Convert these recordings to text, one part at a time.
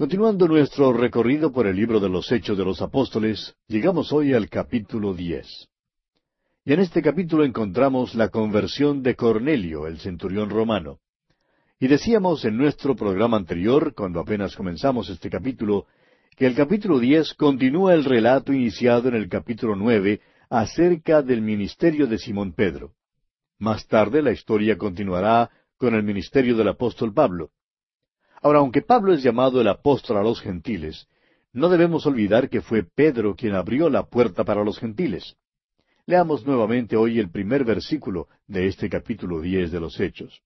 Continuando nuestro recorrido por el libro de los Hechos de los Apóstoles, llegamos hoy al capítulo diez. Y en este capítulo encontramos la conversión de Cornelio, el centurión romano. Y decíamos en nuestro programa anterior, cuando apenas comenzamos este capítulo, que el capítulo diez continúa el relato iniciado en el capítulo nueve acerca del ministerio de Simón Pedro. Más tarde la historia continuará con el ministerio del apóstol Pablo. Ahora, aunque Pablo es llamado el apóstol a los gentiles, no debemos olvidar que fue Pedro quien abrió la puerta para los gentiles. Leamos nuevamente hoy el primer versículo de este capítulo diez de los Hechos.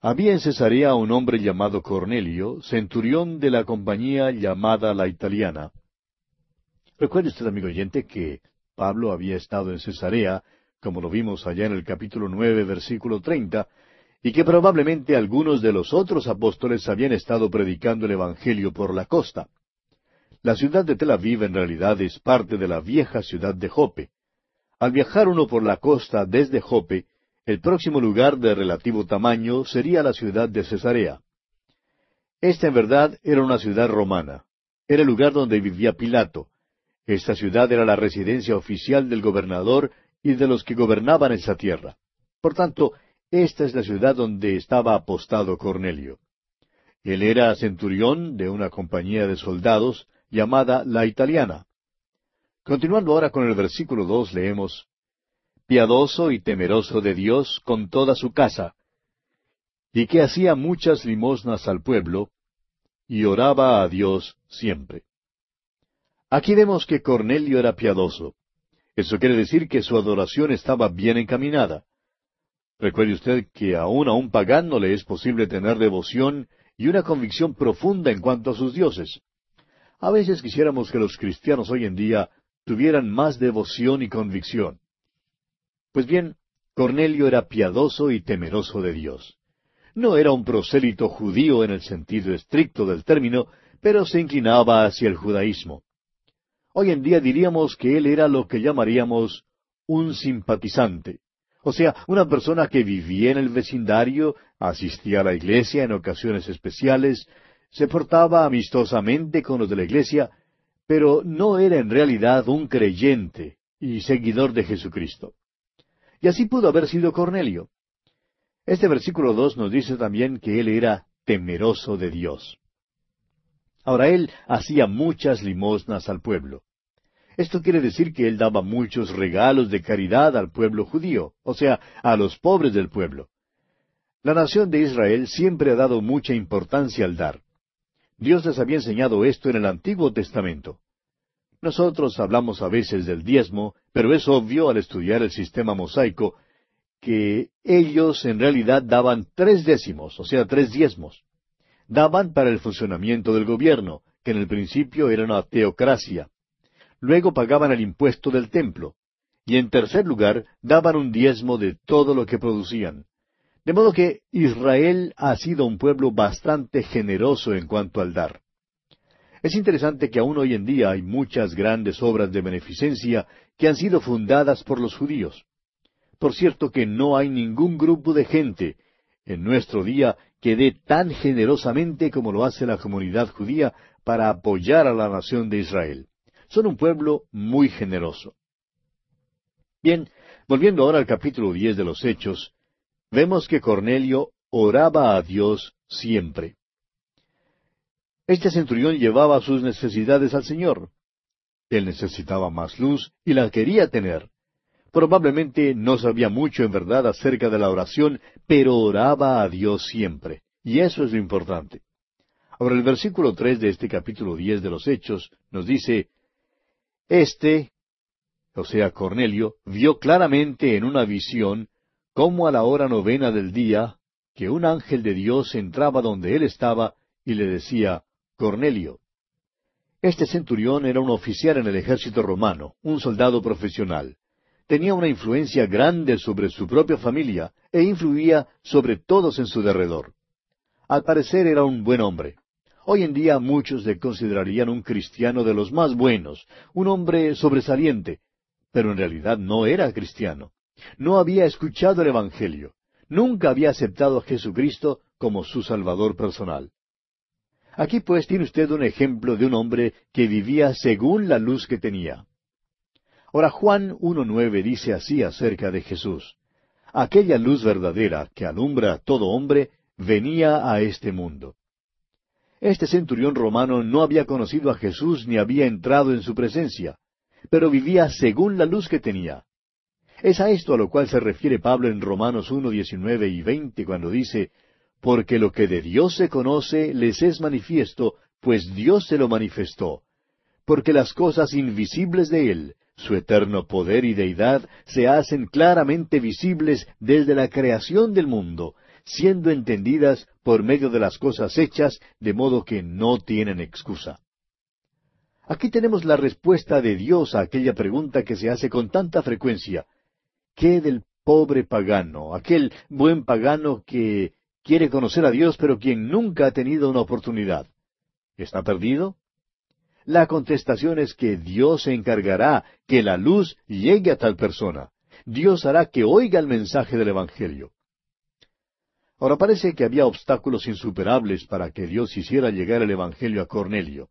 Había en Cesarea un hombre llamado Cornelio, centurión de la compañía llamada la italiana. Recuerde usted, amigo oyente, que Pablo había estado en Cesarea, como lo vimos allá en el capítulo nueve, versículo treinta, y que probablemente algunos de los otros apóstoles habían estado predicando el Evangelio por la costa. La ciudad de Tel Aviv en realidad es parte de la vieja ciudad de Jope. Al viajar uno por la costa desde Jope, el próximo lugar de relativo tamaño sería la ciudad de Cesarea. Esta en verdad era una ciudad romana. Era el lugar donde vivía Pilato. Esta ciudad era la residencia oficial del gobernador y de los que gobernaban esa tierra. Por tanto, esta es la ciudad donde estaba apostado Cornelio. Él era centurión de una compañía de soldados llamada la italiana. Continuando ahora con el versículo dos, leemos Piadoso y temeroso de Dios con toda su casa, y que hacía muchas limosnas al pueblo, y oraba a Dios siempre. Aquí vemos que Cornelio era piadoso. Eso quiere decir que su adoración estaba bien encaminada. Recuerde usted que aún a un pagano le es posible tener devoción y una convicción profunda en cuanto a sus dioses. A veces quisiéramos que los cristianos hoy en día tuvieran más devoción y convicción. Pues bien, Cornelio era piadoso y temeroso de Dios. No era un prosélito judío en el sentido estricto del término, pero se inclinaba hacia el judaísmo. Hoy en día diríamos que él era lo que llamaríamos un simpatizante. O sea, una persona que vivía en el vecindario, asistía a la iglesia en ocasiones especiales, se portaba amistosamente con los de la iglesia, pero no era en realidad un creyente y seguidor de Jesucristo. Y así pudo haber sido Cornelio. Este versículo dos nos dice también que él era temeroso de Dios. Ahora él hacía muchas limosnas al pueblo. Esto quiere decir que él daba muchos regalos de caridad al pueblo judío, o sea, a los pobres del pueblo. La nación de Israel siempre ha dado mucha importancia al dar. Dios les había enseñado esto en el Antiguo Testamento. Nosotros hablamos a veces del diezmo, pero es obvio al estudiar el sistema mosaico que ellos en realidad daban tres décimos, o sea, tres diezmos. Daban para el funcionamiento del gobierno, que en el principio era una teocracia luego pagaban el impuesto del templo, y en tercer lugar daban un diezmo de todo lo que producían. De modo que Israel ha sido un pueblo bastante generoso en cuanto al dar. Es interesante que aún hoy en día hay muchas grandes obras de beneficencia que han sido fundadas por los judíos. Por cierto que no hay ningún grupo de gente en nuestro día que dé tan generosamente como lo hace la comunidad judía para apoyar a la nación de Israel. Son un pueblo muy generoso. Bien, volviendo ahora al capítulo diez de los Hechos, vemos que Cornelio oraba a Dios siempre. Este centurión llevaba sus necesidades al Señor. Él necesitaba más luz y la quería tener. Probablemente no sabía mucho en verdad acerca de la oración, pero oraba a Dios siempre. Y eso es lo importante. Ahora el versículo tres de este capítulo diez de los Hechos nos dice este, o sea, Cornelio, vio claramente en una visión cómo a la hora novena del día que un ángel de Dios entraba donde él estaba y le decía, Cornelio. Este centurión era un oficial en el ejército romano, un soldado profesional. Tenía una influencia grande sobre su propia familia e influía sobre todos en su derredor. Al parecer era un buen hombre. Hoy en día muchos le considerarían un cristiano de los más buenos, un hombre sobresaliente, pero en realidad no era cristiano. No había escuchado el Evangelio. Nunca había aceptado a Jesucristo como su Salvador personal. Aquí pues tiene usted un ejemplo de un hombre que vivía según la luz que tenía. Ahora Juan 1.9 dice así acerca de Jesús. Aquella luz verdadera que alumbra a todo hombre venía a este mundo. Este centurión romano no había conocido a Jesús ni había entrado en su presencia, pero vivía según la luz que tenía. Es a esto a lo cual se refiere Pablo en Romanos 1, 19 y 20 cuando dice, Porque lo que de Dios se conoce les es manifiesto, pues Dios se lo manifestó. Porque las cosas invisibles de Él, su eterno poder y deidad, se hacen claramente visibles desde la creación del mundo, siendo entendidas por medio de las cosas hechas, de modo que no tienen excusa. Aquí tenemos la respuesta de Dios a aquella pregunta que se hace con tanta frecuencia, ¿Qué del pobre pagano, aquel buen pagano que quiere conocer a Dios pero quien nunca ha tenido una oportunidad? ¿Está perdido? La contestación es que Dios se encargará que la luz llegue a tal persona. Dios hará que oiga el mensaje del Evangelio. Ahora parece que había obstáculos insuperables para que Dios hiciera llegar el Evangelio a Cornelio.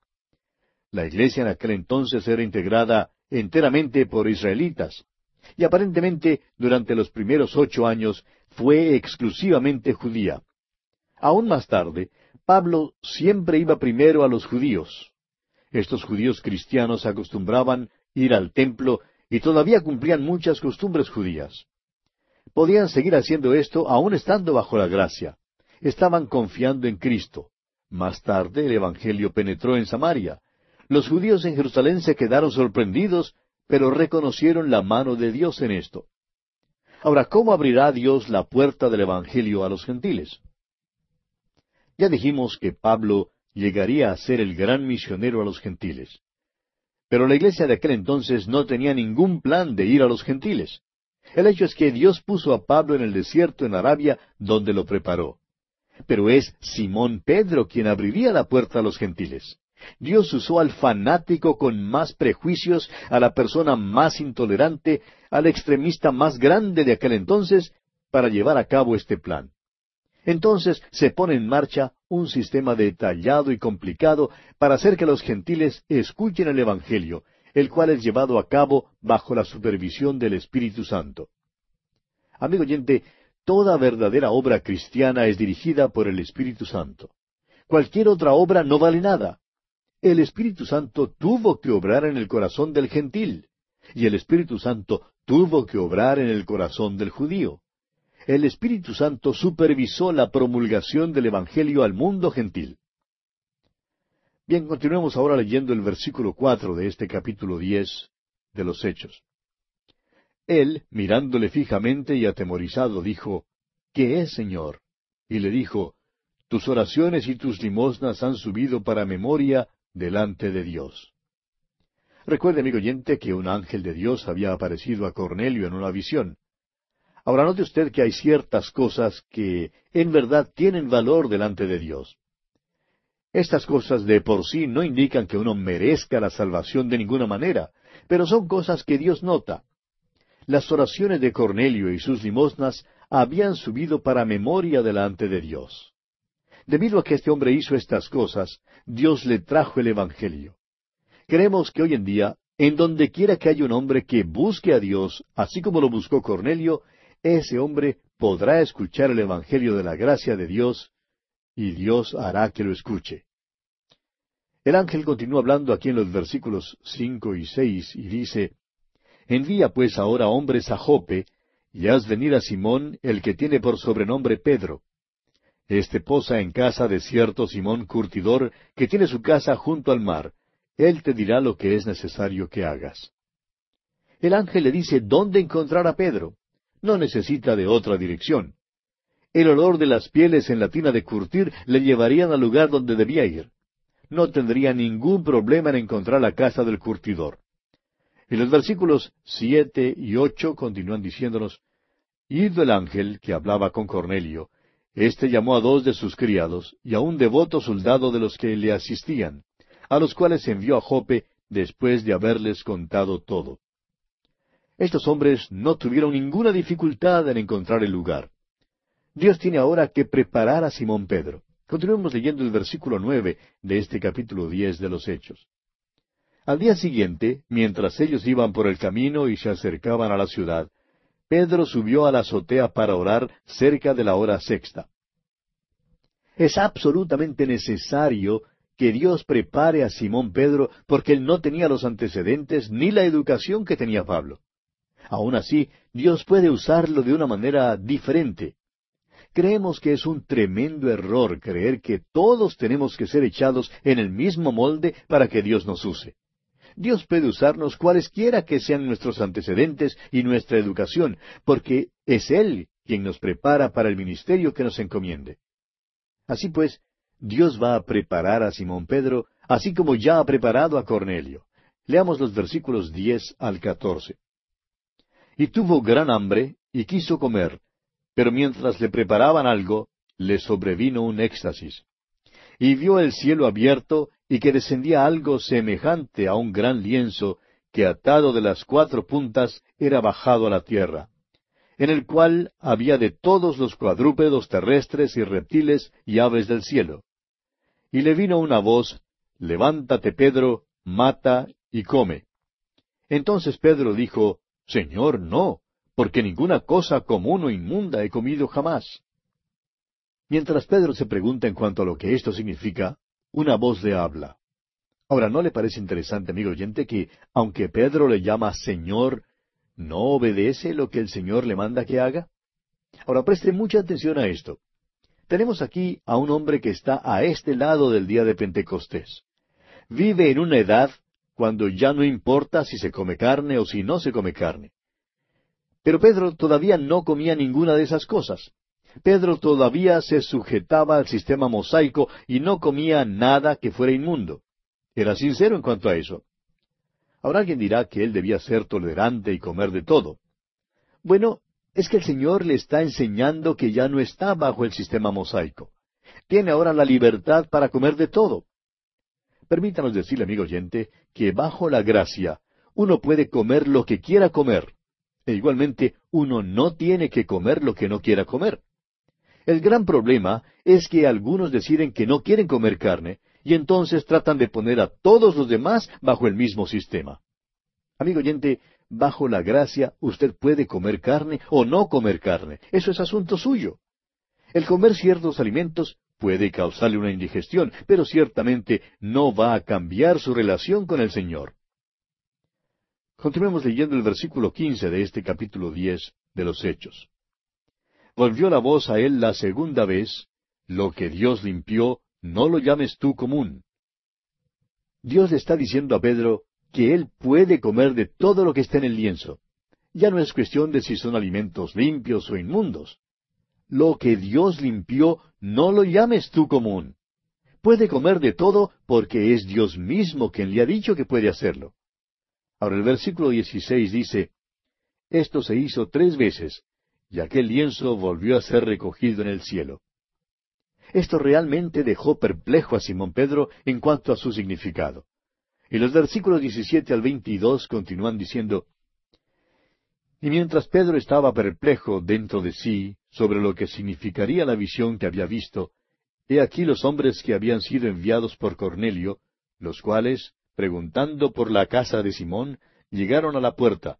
La iglesia en aquel entonces era integrada enteramente por israelitas y aparentemente durante los primeros ocho años fue exclusivamente judía. Aún más tarde, Pablo siempre iba primero a los judíos. Estos judíos cristianos acostumbraban ir al templo y todavía cumplían muchas costumbres judías. Podían seguir haciendo esto aún estando bajo la gracia. Estaban confiando en Cristo. Más tarde el Evangelio penetró en Samaria. Los judíos en Jerusalén se quedaron sorprendidos pero reconocieron la mano de Dios en esto. Ahora, ¿cómo abrirá Dios la puerta del Evangelio a los gentiles? Ya dijimos que Pablo llegaría a ser el gran misionero a los gentiles. Pero la iglesia de aquel entonces no tenía ningún plan de ir a los gentiles. El hecho es que Dios puso a Pablo en el desierto en Arabia, donde lo preparó. Pero es Simón Pedro quien abriría la puerta a los gentiles. Dios usó al fanático con más prejuicios, a la persona más intolerante, al extremista más grande de aquel entonces, para llevar a cabo este plan. Entonces se pone en marcha un sistema detallado y complicado para hacer que los gentiles escuchen el Evangelio, el cual es llevado a cabo bajo la supervisión del Espíritu Santo. Amigo oyente, toda verdadera obra cristiana es dirigida por el Espíritu Santo. Cualquier otra obra no vale nada. El Espíritu Santo tuvo que obrar en el corazón del gentil, y el Espíritu Santo tuvo que obrar en el corazón del judío. El Espíritu Santo supervisó la promulgación del Evangelio al mundo gentil. Bien, continuemos ahora leyendo el versículo cuatro de este capítulo diez de los Hechos. Él, mirándole fijamente y atemorizado, dijo, ¿Qué es, Señor? Y le dijo, Tus oraciones y tus limosnas han subido para memoria delante de Dios. Recuerde, amigo oyente, que un ángel de Dios había aparecido a Cornelio en una visión. Ahora note usted que hay ciertas cosas que en verdad tienen valor delante de Dios. Estas cosas de por sí no indican que uno merezca la salvación de ninguna manera, pero son cosas que Dios nota. Las oraciones de Cornelio y sus limosnas habían subido para memoria delante de Dios. Debido a que este hombre hizo estas cosas, Dios le trajo el Evangelio. Creemos que hoy en día, en donde quiera que haya un hombre que busque a Dios, así como lo buscó Cornelio, ese hombre podrá escuchar el Evangelio de la gracia de Dios, y Dios hará que lo escuche. El ángel continúa hablando aquí en los versículos cinco y seis y dice, Envía pues ahora hombres a Jope, y haz venir a Simón, el que tiene por sobrenombre Pedro. Este posa en casa de cierto Simón Curtidor, que tiene su casa junto al mar. Él te dirá lo que es necesario que hagas. El ángel le dice dónde encontrar a Pedro. No necesita de otra dirección. El olor de las pieles en la tina de curtir le llevarían al lugar donde debía ir. No tendría ningún problema en encontrar la casa del curtidor. Y los versículos siete y ocho continúan diciéndonos, Ido el ángel que hablaba con Cornelio, este llamó a dos de sus criados y a un devoto soldado de los que le asistían, a los cuales envió a Jope después de haberles contado todo. Estos hombres no tuvieron ninguna dificultad en encontrar el lugar. Dios tiene ahora que preparar a Simón Pedro. Continuemos leyendo el versículo nueve de este capítulo diez de los Hechos. Al día siguiente, mientras ellos iban por el camino y se acercaban a la ciudad, Pedro subió a la azotea para orar cerca de la hora sexta. Es absolutamente necesario que Dios prepare a Simón Pedro porque él no tenía los antecedentes ni la educación que tenía Pablo. Aun así, Dios puede usarlo de una manera diferente. Creemos que es un tremendo error creer que todos tenemos que ser echados en el mismo molde para que Dios nos use. Dios puede usarnos cualesquiera que sean nuestros antecedentes y nuestra educación, porque es Él quien nos prepara para el ministerio que nos encomiende. Así pues, Dios va a preparar a Simón Pedro, así como ya ha preparado a Cornelio. Leamos los versículos diez al catorce. Y tuvo gran hambre y quiso comer, pero mientras le preparaban algo, le sobrevino un éxtasis. Y vio el cielo abierto y que descendía algo semejante a un gran lienzo que atado de las cuatro puntas era bajado a la tierra, en el cual había de todos los cuadrúpedos terrestres y reptiles y aves del cielo. Y le vino una voz, Levántate, Pedro, mata y come. Entonces Pedro dijo, Señor, no, porque ninguna cosa común o inmunda he comido jamás. Mientras Pedro se pregunta en cuanto a lo que esto significa, una voz le habla. Ahora, ¿no le parece interesante, amigo oyente, que aunque Pedro le llama Señor, no obedece lo que el Señor le manda que haga? Ahora, preste mucha atención a esto. Tenemos aquí a un hombre que está a este lado del día de Pentecostés. Vive en una edad cuando ya no importa si se come carne o si no se come carne. Pero Pedro todavía no comía ninguna de esas cosas. Pedro todavía se sujetaba al sistema mosaico y no comía nada que fuera inmundo. Era sincero en cuanto a eso. Ahora alguien dirá que él debía ser tolerante y comer de todo. Bueno, es que el Señor le está enseñando que ya no está bajo el sistema mosaico. Tiene ahora la libertad para comer de todo. Permítanos decirle, amigo oyente, que bajo la gracia uno puede comer lo que quiera comer. E igualmente, uno no tiene que comer lo que no quiera comer. El gran problema es que algunos deciden que no quieren comer carne y entonces tratan de poner a todos los demás bajo el mismo sistema. Amigo oyente, bajo la gracia usted puede comer carne o no comer carne. Eso es asunto suyo. El comer ciertos alimentos puede causarle una indigestión, pero ciertamente no va a cambiar su relación con el Señor. Continuemos leyendo el versículo quince de este capítulo diez de los Hechos. Volvió la voz a él la segunda vez, lo que Dios limpió, no lo llames tú común. Dios le está diciendo a Pedro que él puede comer de todo lo que está en el lienzo. Ya no es cuestión de si son alimentos limpios o inmundos. Lo que Dios limpió, no lo llames tú común. Puede comer de todo porque es Dios mismo quien le ha dicho que puede hacerlo. Ahora el versículo 16 dice, Esto se hizo tres veces, y aquel lienzo volvió a ser recogido en el cielo. Esto realmente dejó perplejo a Simón Pedro en cuanto a su significado. Y los versículos 17 al 22 continúan diciendo, Y mientras Pedro estaba perplejo dentro de sí sobre lo que significaría la visión que había visto, he aquí los hombres que habían sido enviados por Cornelio, los cuales, preguntando por la casa de Simón, llegaron a la puerta,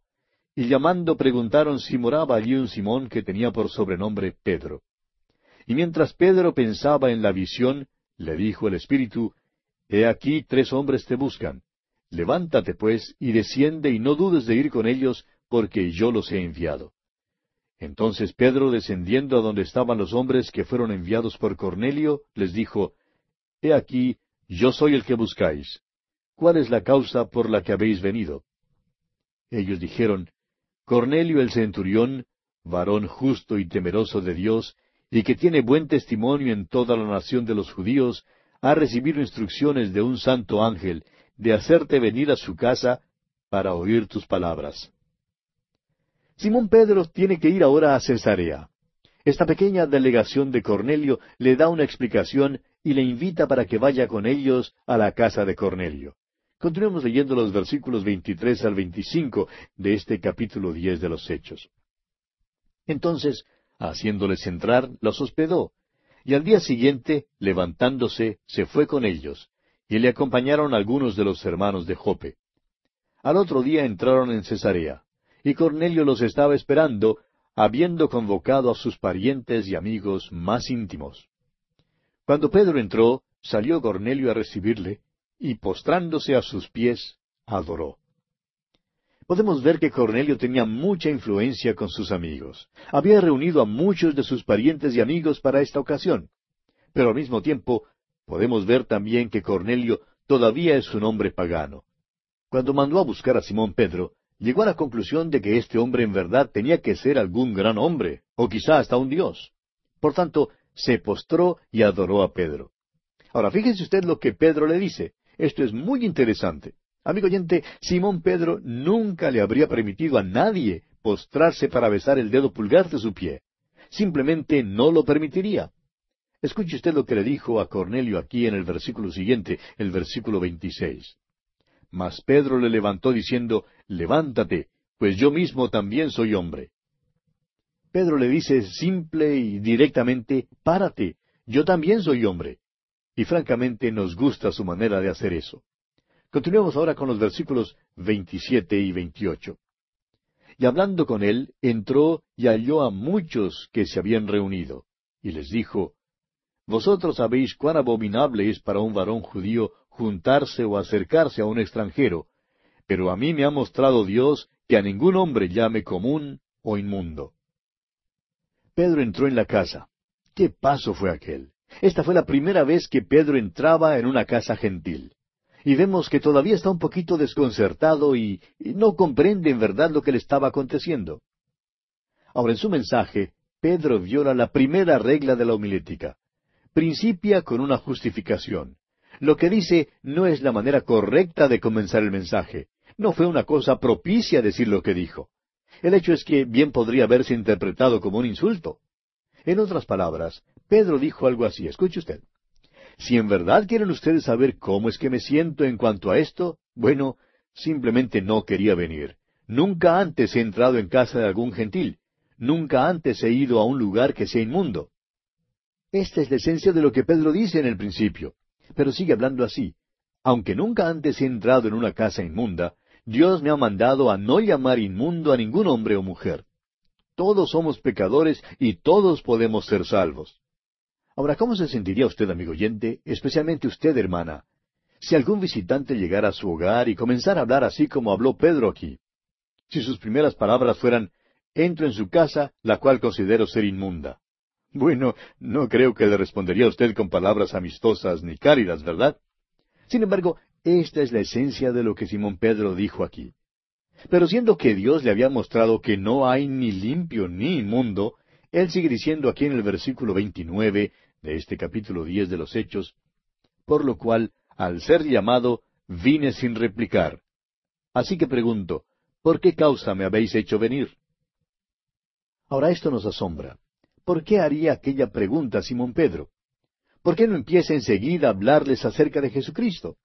y llamando preguntaron si moraba allí un Simón que tenía por sobrenombre Pedro. Y mientras Pedro pensaba en la visión, le dijo el Espíritu, He aquí tres hombres te buscan. Levántate pues y desciende y no dudes de ir con ellos, porque yo los he enviado. Entonces Pedro, descendiendo a donde estaban los hombres que fueron enviados por Cornelio, les dijo, He aquí, yo soy el que buscáis. ¿Cuál es la causa por la que habéis venido? Ellos dijeron, Cornelio el centurión, varón justo y temeroso de Dios, y que tiene buen testimonio en toda la nación de los judíos, ha recibido instrucciones de un santo ángel de hacerte venir a su casa para oír tus palabras. Simón Pedro tiene que ir ahora a Cesarea. Esta pequeña delegación de Cornelio le da una explicación y le invita para que vaya con ellos a la casa de Cornelio. Continuemos leyendo los versículos 23 al 25 de este capítulo 10 de los Hechos. Entonces, haciéndoles entrar, los hospedó, Y al día siguiente, levantándose, se fue con ellos, y le acompañaron algunos de los hermanos de Jope. Al otro día entraron en Cesarea, y Cornelio los estaba esperando, habiendo convocado a sus parientes y amigos más íntimos. Cuando Pedro entró, salió Cornelio a recibirle, y postrándose a sus pies, adoró. Podemos ver que Cornelio tenía mucha influencia con sus amigos. Había reunido a muchos de sus parientes y amigos para esta ocasión. Pero al mismo tiempo, podemos ver también que Cornelio todavía es un hombre pagano. Cuando mandó a buscar a Simón Pedro, llegó a la conclusión de que este hombre en verdad tenía que ser algún gran hombre, o quizá hasta un dios. Por tanto, se postró y adoró a Pedro. Ahora, fíjese usted lo que Pedro le dice. Esto es muy interesante. Amigo oyente, Simón Pedro nunca le habría permitido a nadie postrarse para besar el dedo pulgar de su pie. Simplemente no lo permitiría. Escuche usted lo que le dijo a Cornelio aquí en el versículo siguiente, el versículo 26. Mas Pedro le levantó diciendo, Levántate, pues yo mismo también soy hombre. Pedro le dice simple y directamente, Párate, yo también soy hombre. Y francamente nos gusta su manera de hacer eso. Continuemos ahora con los versículos 27 y 28. Y hablando con él, entró y halló a muchos que se habían reunido, y les dijo, Vosotros sabéis cuán abominable es para un varón judío juntarse o acercarse a un extranjero, pero a mí me ha mostrado Dios que a ningún hombre llame común o inmundo. Pedro entró en la casa. ¿Qué paso fue aquel? Esta fue la primera vez que Pedro entraba en una casa gentil. Y vemos que todavía está un poquito desconcertado y, no comprende en verdad lo que le estaba aconteciendo. Ahora, en su mensaje, Pedro viola la primera regla de la homilética. Principia con una justificación. Lo que dice no es la manera correcta de comenzar el mensaje. No fue una cosa propicia decir lo que dijo. El hecho es que bien podría haberse interpretado como un insulto. En otras palabras, Pedro dijo algo así. Escuche usted. Si en verdad quieren ustedes saber cómo es que me siento en cuanto a esto, bueno, simplemente no quería venir. Nunca antes he entrado en casa de algún gentil. Nunca antes he ido a un lugar que sea inmundo. Esta es la esencia de lo que Pedro dice en el principio. Pero sigue hablando así. Aunque nunca antes he entrado en una casa inmunda, Dios me ha mandado a no llamar inmundo a ningún hombre o mujer. Todos somos pecadores y todos podemos ser salvos. Ahora, ¿cómo se sentiría usted, amigo oyente, especialmente usted, hermana, si algún visitante llegara a su hogar y comenzara a hablar así como habló Pedro aquí? Si sus primeras palabras fueran, entro en su casa, la cual considero ser inmunda. Bueno, no creo que le respondería a usted con palabras amistosas ni cálidas, ¿verdad? Sin embargo, esta es la esencia de lo que Simón Pedro dijo aquí. Pero siendo que Dios le había mostrado que no hay ni limpio ni inmundo, él sigue diciendo aquí en el versículo 29 de este capítulo 10 de los Hechos, por lo cual, al ser llamado, vine sin replicar. Así que pregunto, ¿por qué causa me habéis hecho venir? Ahora esto nos asombra. ¿Por qué haría aquella pregunta Simón Pedro? ¿Por qué no empieza enseguida a hablarles acerca de Jesucristo?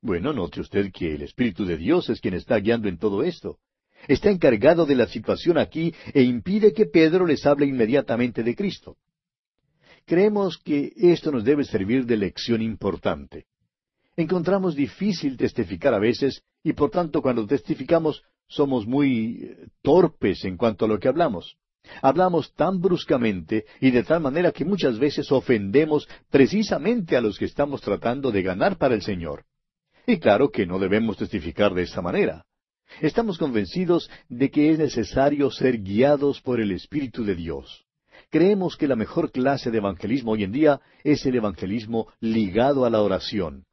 Bueno, note usted que el Espíritu de Dios es quien está guiando en todo esto. Está encargado de la situación aquí e impide que Pedro les hable inmediatamente de Cristo. Creemos que esto nos debe servir de lección importante. Encontramos difícil testificar a veces y por tanto cuando testificamos somos muy eh, torpes en cuanto a lo que hablamos. Hablamos tan bruscamente y de tal manera que muchas veces ofendemos precisamente a los que estamos tratando de ganar para el Señor. Y claro que no debemos testificar de esa manera. Estamos convencidos de que es necesario ser guiados por el Espíritu de Dios. Creemos que la mejor clase de evangelismo hoy en día es el evangelismo ligado a la oración.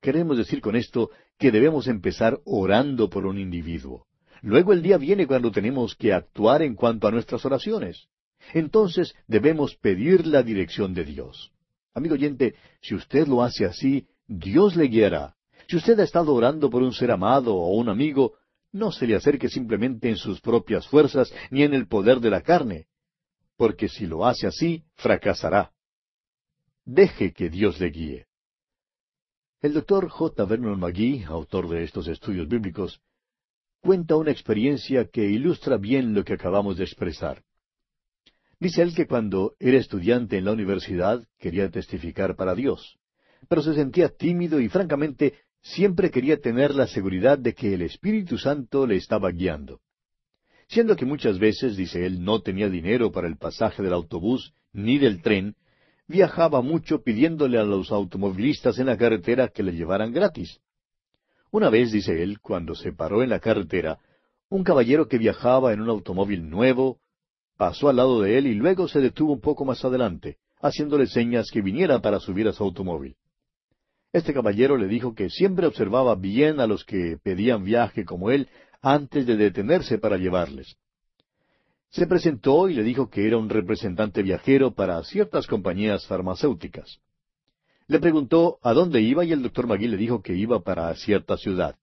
Queremos decir con esto que debemos empezar orando por un individuo. Luego el día viene cuando tenemos que actuar en cuanto a nuestras oraciones. Entonces debemos pedir la dirección de Dios. Amigo oyente, si usted lo hace así, Dios le guiará. Si usted ha estado orando por un ser amado o un amigo, no se le acerque simplemente en sus propias fuerzas ni en el poder de la carne, porque si lo hace así, fracasará. Deje que Dios le guíe. El doctor J. Vernon McGee, autor de estos estudios bíblicos, cuenta una experiencia que ilustra bien lo que acabamos de expresar. Dice él que cuando era estudiante en la universidad quería testificar para Dios, pero se sentía tímido y francamente siempre quería tener la seguridad de que el Espíritu Santo le estaba guiando. Siendo que muchas veces, dice él, no tenía dinero para el pasaje del autobús ni del tren, viajaba mucho pidiéndole a los automovilistas en la carretera que le llevaran gratis. Una vez, dice él, cuando se paró en la carretera, un caballero que viajaba en un automóvil nuevo, pasó al lado de él y luego se detuvo un poco más adelante, haciéndole señas que viniera para subir a su automóvil. Este caballero le dijo que siempre observaba bien a los que pedían viaje como él antes de detenerse para llevarles. Se presentó y le dijo que era un representante viajero para ciertas compañías farmacéuticas. Le preguntó a dónde iba y el doctor Magui le dijo que iba para cierta ciudad.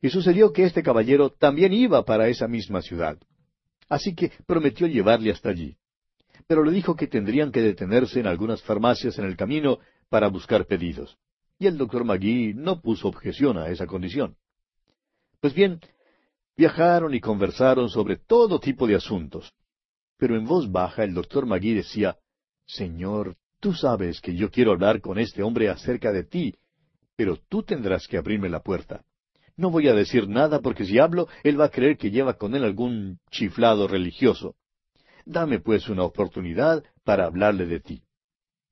Y sucedió que este caballero también iba para esa misma ciudad. Así que prometió llevarle hasta allí. Pero le dijo que tendrían que detenerse en algunas farmacias en el camino para buscar pedidos. Y el doctor Magui no puso objeción a esa condición. Pues bien, viajaron y conversaron sobre todo tipo de asuntos. Pero en voz baja el doctor Magui decía, Señor, tú sabes que yo quiero hablar con este hombre acerca de ti, pero tú tendrás que abrirme la puerta. No voy a decir nada porque si hablo, él va a creer que lleva con él algún chiflado religioso. Dame pues una oportunidad para hablarle de ti.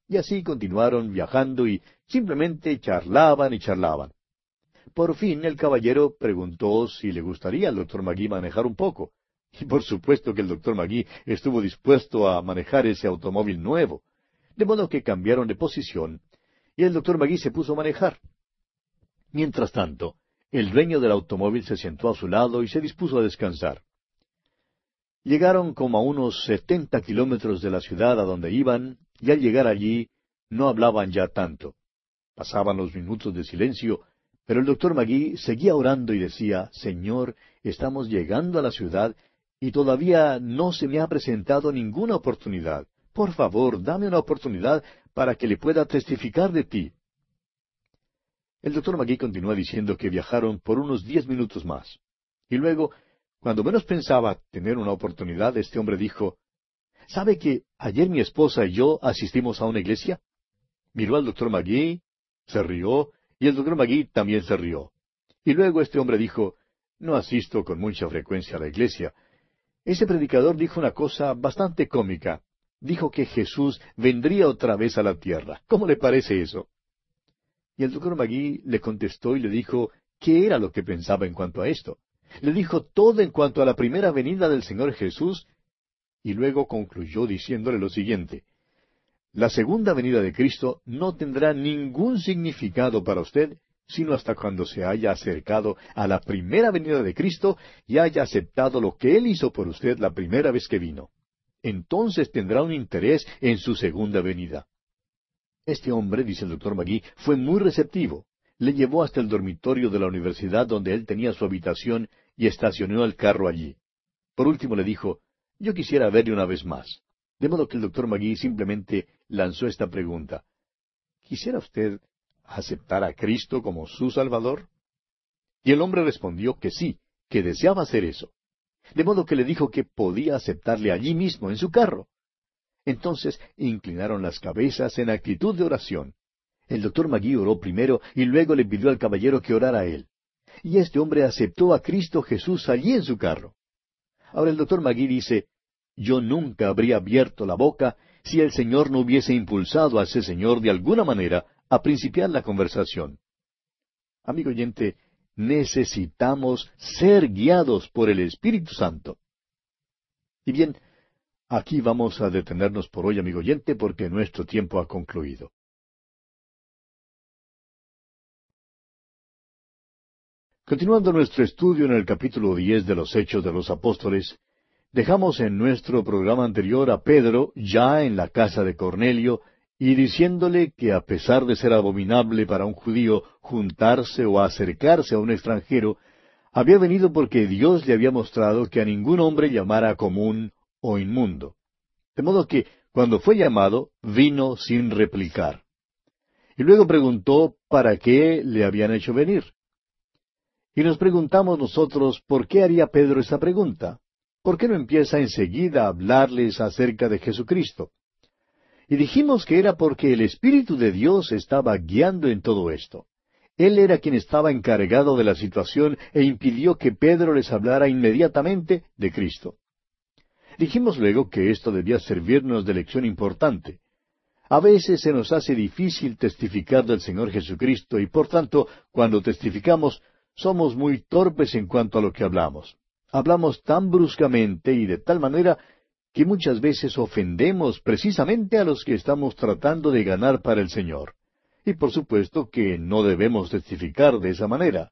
Y así continuaron viajando y simplemente charlaban y charlaban. Por fin el caballero preguntó si le gustaría al doctor Magui manejar un poco. Y por supuesto que el doctor Magui estuvo dispuesto a manejar ese automóvil nuevo. De modo que cambiaron de posición y el doctor Magui se puso a manejar. Mientras tanto, el dueño del automóvil se sentó a su lado y se dispuso a descansar. Llegaron como a unos setenta kilómetros de la ciudad a donde iban, y al llegar allí no hablaban ya tanto. Pasaban los minutos de silencio, pero el doctor Magui seguía orando y decía, Señor, estamos llegando a la ciudad y todavía no se me ha presentado ninguna oportunidad. Por favor, dame una oportunidad para que le pueda testificar de ti. El doctor Magui continúa diciendo que viajaron por unos diez minutos más. Y luego, cuando menos pensaba tener una oportunidad, este hombre dijo, ¿Sabe que ayer mi esposa y yo asistimos a una iglesia? Miró al doctor Magui, se rió, y el doctor Magui también se rió. Y luego este hombre dijo, no asisto con mucha frecuencia a la iglesia. Ese predicador dijo una cosa bastante cómica. Dijo que Jesús vendría otra vez a la tierra. ¿Cómo le parece eso? Y el doctor Magui le contestó y le dijo qué era lo que pensaba en cuanto a esto. Le dijo todo en cuanto a la primera venida del Señor Jesús y luego concluyó diciéndole lo siguiente. La segunda venida de Cristo no tendrá ningún significado para usted sino hasta cuando se haya acercado a la primera venida de Cristo y haya aceptado lo que Él hizo por usted la primera vez que vino. Entonces tendrá un interés en su segunda venida. Este hombre, dice el doctor Magui, fue muy receptivo. Le llevó hasta el dormitorio de la universidad donde él tenía su habitación y estacionó el carro allí. Por último le dijo, yo quisiera verle una vez más. De modo que el doctor Magui simplemente lanzó esta pregunta. ¿Quisiera usted aceptar a Cristo como su Salvador? Y el hombre respondió que sí, que deseaba hacer eso. De modo que le dijo que podía aceptarle allí mismo, en su carro. Entonces inclinaron las cabezas en actitud de oración. El doctor Magui oró primero y luego le pidió al caballero que orara a él. Y este hombre aceptó a Cristo Jesús allí en su carro. Ahora el doctor Magui dice, yo nunca habría abierto la boca si el Señor no hubiese impulsado a ese Señor de alguna manera a principiar la conversación. Amigo oyente, necesitamos ser guiados por el Espíritu Santo. Y bien, Aquí vamos a detenernos por hoy, amigo oyente, porque nuestro tiempo ha concluido. Continuando nuestro estudio en el capítulo diez de los Hechos de los Apóstoles, dejamos en nuestro programa anterior a Pedro ya en la casa de Cornelio y diciéndole que a pesar de ser abominable para un judío juntarse o acercarse a un extranjero, había venido porque Dios le había mostrado que a ningún hombre llamara común o inmundo. De modo que, cuando fue llamado, vino sin replicar. Y luego preguntó para qué le habían hecho venir. Y nos preguntamos nosotros, ¿por qué haría Pedro esa pregunta? ¿Por qué no empieza enseguida a hablarles acerca de Jesucristo? Y dijimos que era porque el Espíritu de Dios estaba guiando en todo esto. Él era quien estaba encargado de la situación e impidió que Pedro les hablara inmediatamente de Cristo. Dijimos luego que esto debía servirnos de lección importante. A veces se nos hace difícil testificar del Señor Jesucristo y por tanto, cuando testificamos, somos muy torpes en cuanto a lo que hablamos. Hablamos tan bruscamente y de tal manera que muchas veces ofendemos precisamente a los que estamos tratando de ganar para el Señor. Y por supuesto que no debemos testificar de esa manera.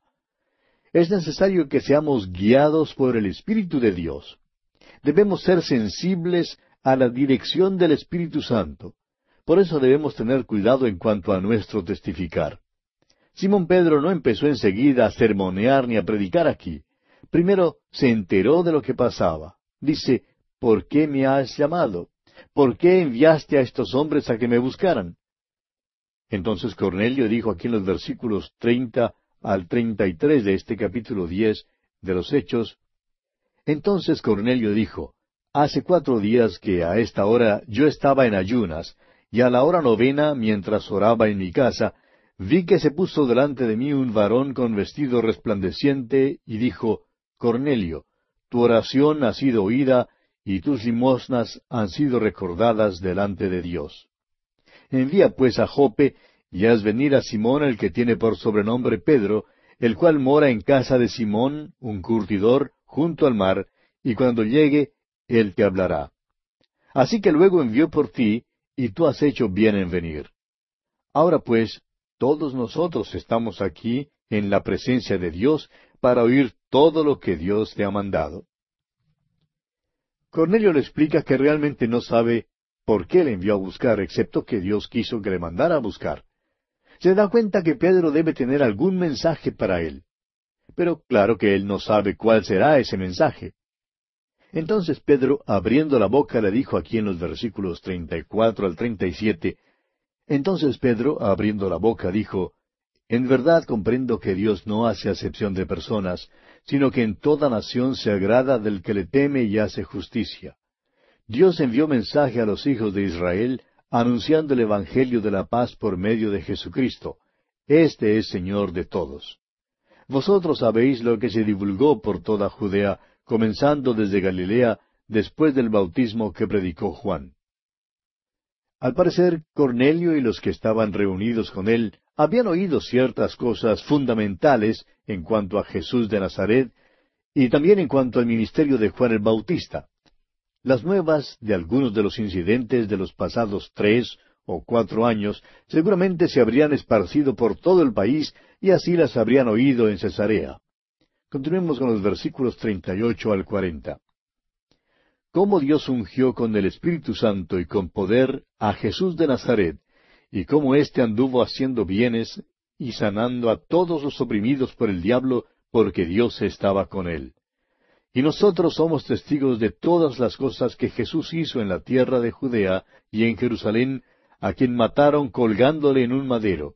Es necesario que seamos guiados por el Espíritu de Dios. Debemos ser sensibles a la dirección del Espíritu Santo. Por eso debemos tener cuidado en cuanto a nuestro testificar. Simón Pedro no empezó enseguida a sermonear ni a predicar aquí. Primero se enteró de lo que pasaba. Dice, ¿por qué me has llamado? ¿Por qué enviaste a estos hombres a que me buscaran? Entonces Cornelio dijo aquí en los versículos treinta al treinta y tres de este capítulo diez de los Hechos, entonces Cornelio dijo, Hace cuatro días que a esta hora yo estaba en ayunas, y a la hora novena, mientras oraba en mi casa, vi que se puso delante de mí un varón con vestido resplandeciente, y dijo, Cornelio, tu oración ha sido oída, y tus limosnas han sido recordadas delante de Dios. Envía pues a Jope, y haz venir a Simón el que tiene por sobrenombre Pedro, el cual mora en casa de Simón, un curtidor, junto al mar, y cuando llegue, él te hablará. Así que luego envió por ti, y tú has hecho bien en venir. Ahora pues, todos nosotros estamos aquí en la presencia de Dios para oír todo lo que Dios te ha mandado. Cornelio le explica que realmente no sabe por qué le envió a buscar, excepto que Dios quiso que le mandara a buscar. Se da cuenta que Pedro debe tener algún mensaje para él. Pero claro que él no sabe cuál será ese mensaje. Entonces Pedro, abriendo la boca, le dijo aquí en los versículos treinta y cuatro al treinta y siete, Entonces Pedro, abriendo la boca, dijo, En verdad comprendo que Dios no hace acepción de personas, sino que en toda nación se agrada del que le teme y hace justicia. Dios envió mensaje a los hijos de Israel, anunciando el Evangelio de la paz por medio de Jesucristo. Este es Señor de todos. Vosotros sabéis lo que se divulgó por toda Judea, comenzando desde Galilea, después del bautismo que predicó Juan. Al parecer, Cornelio y los que estaban reunidos con él habían oído ciertas cosas fundamentales en cuanto a Jesús de Nazaret y también en cuanto al ministerio de Juan el Bautista. Las nuevas de algunos de los incidentes de los pasados tres o cuatro años seguramente se habrían esparcido por todo el país y así las habrían oído en Cesarea. Continuemos con los versículos treinta y ocho al cuarenta. Cómo Dios ungió con el Espíritu Santo y con poder a Jesús de Nazaret, y cómo éste anduvo haciendo bienes y sanando a todos los oprimidos por el diablo, porque Dios estaba con él. Y nosotros somos testigos de todas las cosas que Jesús hizo en la tierra de Judea y en Jerusalén, a quien mataron colgándole en un madero.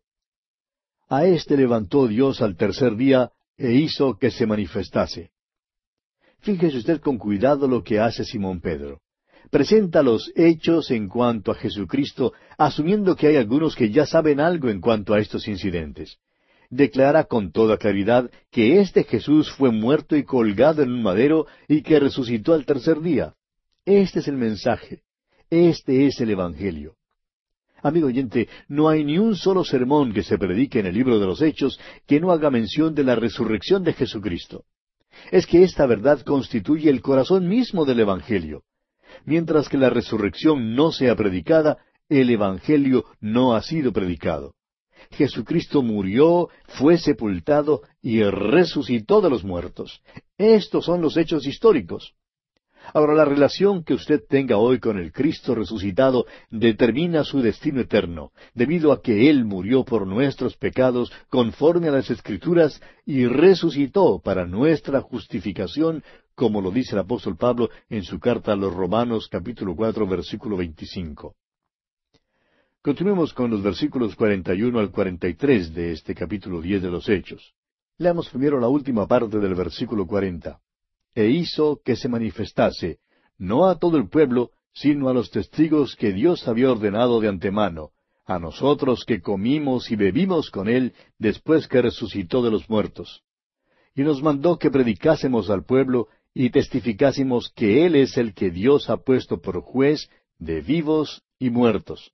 A éste levantó Dios al tercer día e hizo que se manifestase. Fíjese usted con cuidado lo que hace Simón Pedro. Presenta los hechos en cuanto a Jesucristo, asumiendo que hay algunos que ya saben algo en cuanto a estos incidentes declara con toda claridad que este Jesús fue muerto y colgado en un madero y que resucitó al tercer día. Este es el mensaje. Este es el Evangelio. Amigo oyente, no hay ni un solo sermón que se predique en el libro de los Hechos que no haga mención de la resurrección de Jesucristo. Es que esta verdad constituye el corazón mismo del Evangelio. Mientras que la resurrección no sea predicada, el Evangelio no ha sido predicado. Jesucristo murió, fue sepultado y resucitó de los muertos. Estos son los hechos históricos. Ahora, la relación que usted tenga hoy con el Cristo resucitado determina su destino eterno, debido a que Él murió por nuestros pecados conforme a las Escrituras y resucitó para nuestra justificación, como lo dice el apóstol Pablo en su carta a los Romanos capítulo cuatro versículo veinticinco. Continuemos con los versículos 41 al 43 de este capítulo 10 de los Hechos. Leamos primero la última parte del versículo 40. e hizo que se manifestase, no a todo el pueblo, sino a los testigos que Dios había ordenado de antemano, a nosotros que comimos y bebimos con Él después que resucitó de los muertos. Y nos mandó que predicásemos al pueblo y testificásemos que Él es el que Dios ha puesto por juez de vivos y muertos.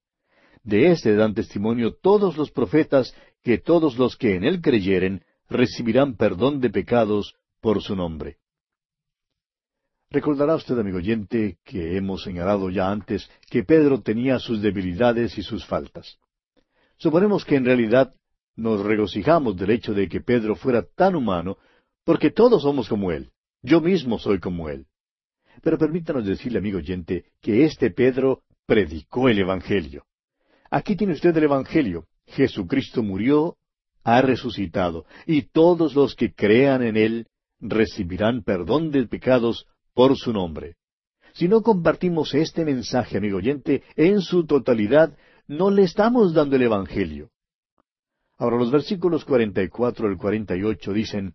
De éste dan testimonio todos los profetas que todos los que en Él creyeren recibirán perdón de pecados por su nombre. Recordará usted, amigo oyente, que hemos señalado ya antes que Pedro tenía sus debilidades y sus faltas. Suponemos que en realidad nos regocijamos del hecho de que Pedro fuera tan humano, porque todos somos como él. Yo mismo soy como él. Pero permítanos decirle, amigo oyente, que este Pedro predicó el Evangelio. Aquí tiene usted el Evangelio. Jesucristo murió, ha resucitado, y todos los que crean en Él recibirán perdón de pecados por su nombre. Si no compartimos este mensaje, amigo oyente, en su totalidad, no le estamos dando el Evangelio. Ahora los versículos 44 al 48 dicen,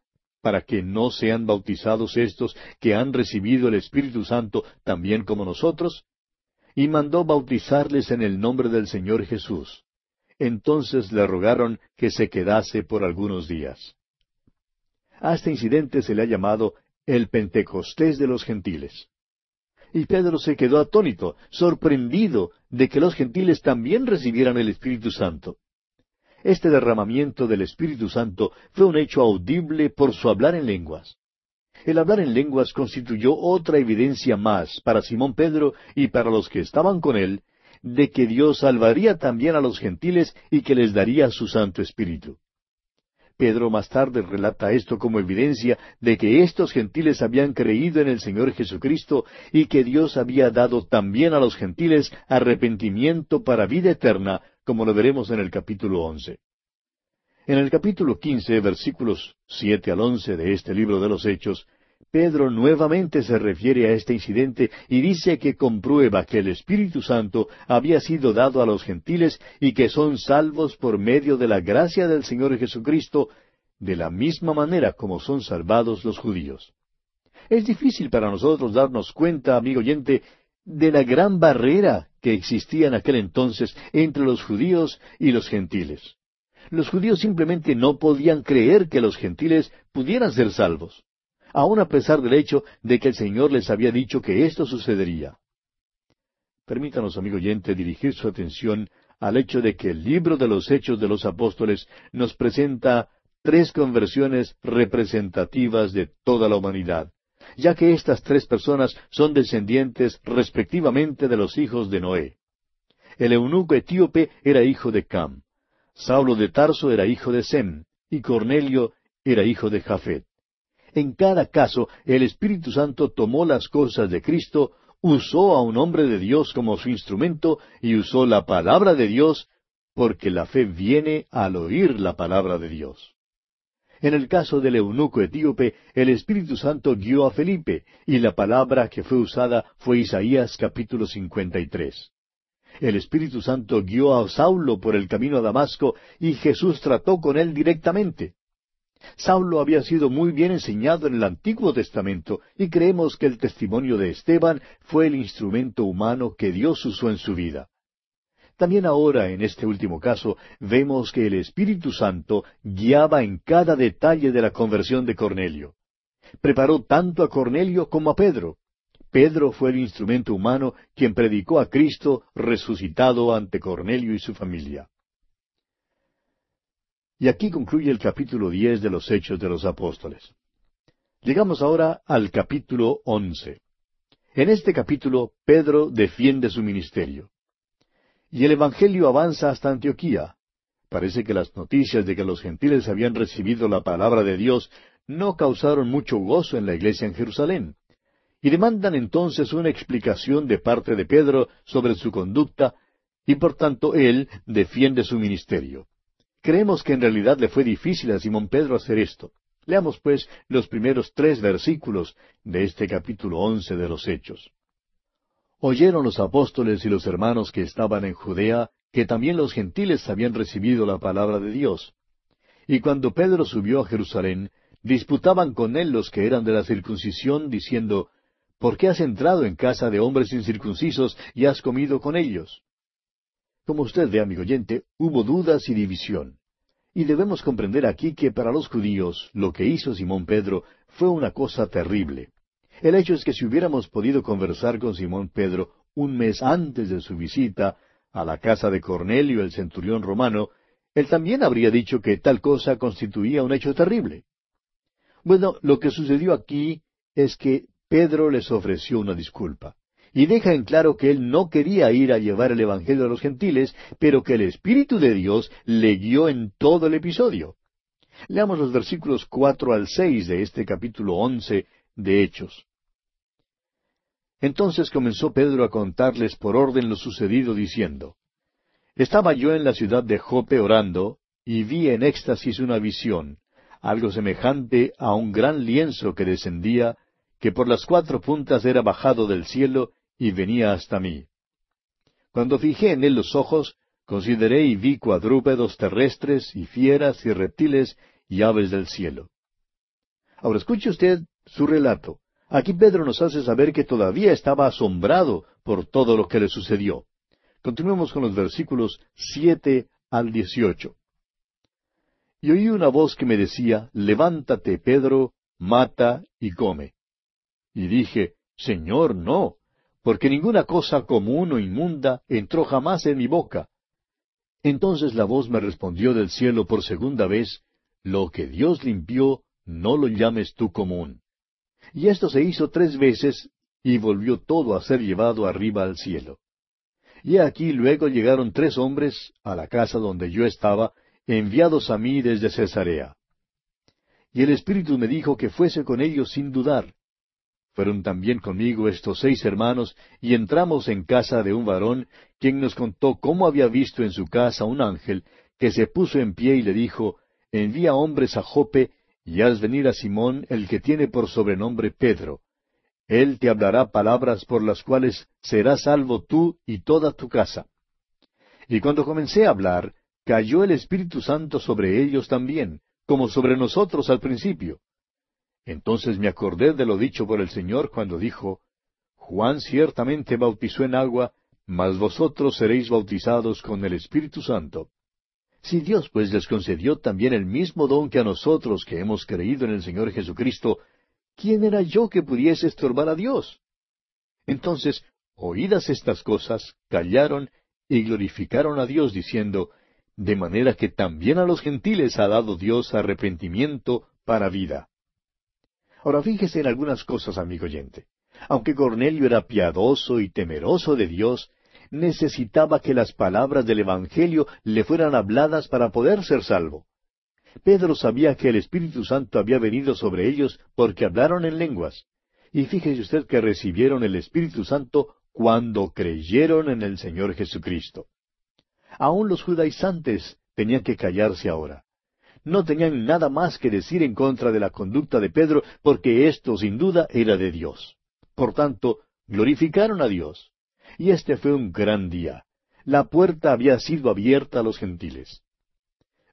para que no sean bautizados estos que han recibido el Espíritu Santo también como nosotros? Y mandó bautizarles en el nombre del Señor Jesús. Entonces le rogaron que se quedase por algunos días. A este incidente se le ha llamado el Pentecostés de los gentiles. Y Pedro se quedó atónito, sorprendido de que los gentiles también recibieran el Espíritu Santo. Este derramamiento del Espíritu Santo fue un hecho audible por su hablar en lenguas. El hablar en lenguas constituyó otra evidencia más para Simón Pedro y para los que estaban con él de que Dios salvaría también a los gentiles y que les daría su Santo Espíritu. Pedro más tarde relata esto como evidencia de que estos gentiles habían creído en el Señor Jesucristo y que Dios había dado también a los gentiles arrepentimiento para vida eterna, como lo veremos en el capítulo once. En el capítulo quince, versículos siete al once de este libro de los Hechos, Pedro nuevamente se refiere a este incidente y dice que comprueba que el Espíritu Santo había sido dado a los gentiles y que son salvos por medio de la gracia del Señor Jesucristo, de la misma manera como son salvados los judíos. Es difícil para nosotros darnos cuenta, amigo oyente, de la gran barrera que existía en aquel entonces entre los judíos y los gentiles. Los judíos simplemente no podían creer que los gentiles pudieran ser salvos aun a pesar del hecho de que el Señor les había dicho que esto sucedería. Permítanos, amigo oyente, dirigir su atención al hecho de que el libro de los Hechos de los Apóstoles nos presenta tres conversiones representativas de toda la humanidad, ya que estas tres personas son descendientes respectivamente de los hijos de Noé. El eunuco etíope era hijo de Cam, Saulo de Tarso era hijo de Sem, y Cornelio era hijo de Jafet. En cada caso, el Espíritu Santo tomó las cosas de Cristo, usó a un hombre de Dios como su instrumento y usó la palabra de Dios, porque la fe viene al oír la palabra de Dios. En el caso del eunuco etíope, el Espíritu Santo guió a Felipe, y la palabra que fue usada fue Isaías capítulo 53. El Espíritu Santo guió a Saulo por el camino a Damasco, y Jesús trató con él directamente. Saulo había sido muy bien enseñado en el Antiguo Testamento y creemos que el testimonio de Esteban fue el instrumento humano que Dios usó en su vida. También ahora, en este último caso, vemos que el Espíritu Santo guiaba en cada detalle de la conversión de Cornelio. Preparó tanto a Cornelio como a Pedro. Pedro fue el instrumento humano quien predicó a Cristo resucitado ante Cornelio y su familia. Y aquí concluye el capítulo diez de los Hechos de los Apóstoles. Llegamos ahora al capítulo once. En este capítulo Pedro defiende su ministerio. Y el Evangelio avanza hasta Antioquía. Parece que las noticias de que los gentiles habían recibido la palabra de Dios no causaron mucho gozo en la iglesia en Jerusalén. y demandan entonces una explicación de parte de Pedro sobre su conducta, y por tanto él defiende su ministerio. Creemos que en realidad le fue difícil a Simón Pedro hacer esto. Leamos pues los primeros tres versículos de este capítulo once de los Hechos. Oyeron los apóstoles y los hermanos que estaban en Judea que también los gentiles habían recibido la palabra de Dios. Y cuando Pedro subió a Jerusalén, disputaban con él los que eran de la circuncisión, diciendo, ¿Por qué has entrado en casa de hombres incircuncisos y has comido con ellos? Como usted ve, amigo oyente, hubo dudas y división. Y debemos comprender aquí que para los judíos lo que hizo Simón Pedro fue una cosa terrible. El hecho es que si hubiéramos podido conversar con Simón Pedro un mes antes de su visita a la casa de Cornelio, el centurión romano, él también habría dicho que tal cosa constituía un hecho terrible. Bueno, lo que sucedió aquí es que Pedro les ofreció una disculpa y deja en claro que él no quería ir a llevar el Evangelio a los gentiles, pero que el Espíritu de Dios le guió en todo el episodio. Leamos los versículos cuatro al seis de este capítulo once de Hechos. Entonces comenzó Pedro a contarles por orden lo sucedido, diciendo, Estaba yo en la ciudad de Jope orando, y vi en éxtasis una visión, algo semejante a un gran lienzo que descendía, que por las cuatro puntas era bajado del cielo y venía hasta mí. Cuando fijé en él los ojos, consideré y vi cuadrúpedos terrestres y fieras y reptiles y aves del cielo. Ahora escuche usted su relato. Aquí Pedro nos hace saber que todavía estaba asombrado por todo lo que le sucedió. Continuemos con los versículos siete al dieciocho. Y oí una voz que me decía, Levántate, Pedro, mata y come. Y dije, Señor, no, porque ninguna cosa común o inmunda entró jamás en mi boca. Entonces la voz me respondió del cielo por segunda vez, Lo que Dios limpió, no lo llames tú común. Y esto se hizo tres veces, y volvió todo a ser llevado arriba al cielo. Y aquí luego llegaron tres hombres a la casa donde yo estaba, enviados a mí desde Cesarea. Y el Espíritu me dijo que fuese con ellos sin dudar. Fueron también conmigo estos seis hermanos, y entramos en casa de un varón, quien nos contó cómo había visto en su casa un ángel, que se puso en pie y le dijo, Envía hombres a Jope, y haz venir a Simón, el que tiene por sobrenombre Pedro. Él te hablará palabras por las cuales serás salvo tú y toda tu casa. Y cuando comencé a hablar, cayó el Espíritu Santo sobre ellos también, como sobre nosotros al principio. Entonces me acordé de lo dicho por el Señor cuando dijo, Juan ciertamente bautizó en agua, mas vosotros seréis bautizados con el Espíritu Santo. Si Dios pues les concedió también el mismo don que a nosotros que hemos creído en el Señor Jesucristo, ¿quién era yo que pudiese estorbar a Dios? Entonces, oídas estas cosas, callaron y glorificaron a Dios diciendo, de manera que también a los gentiles ha dado Dios arrepentimiento para vida. Ahora fíjese en algunas cosas, amigo oyente. Aunque Cornelio era piadoso y temeroso de Dios, necesitaba que las palabras del Evangelio le fueran habladas para poder ser salvo. Pedro sabía que el Espíritu Santo había venido sobre ellos porque hablaron en lenguas. Y fíjese usted que recibieron el Espíritu Santo cuando creyeron en el Señor Jesucristo. Aún los judaizantes tenían que callarse ahora no tenían nada más que decir en contra de la conducta de Pedro, porque esto sin duda era de Dios. Por tanto, glorificaron a Dios. Y este fue un gran día. La puerta había sido abierta a los gentiles.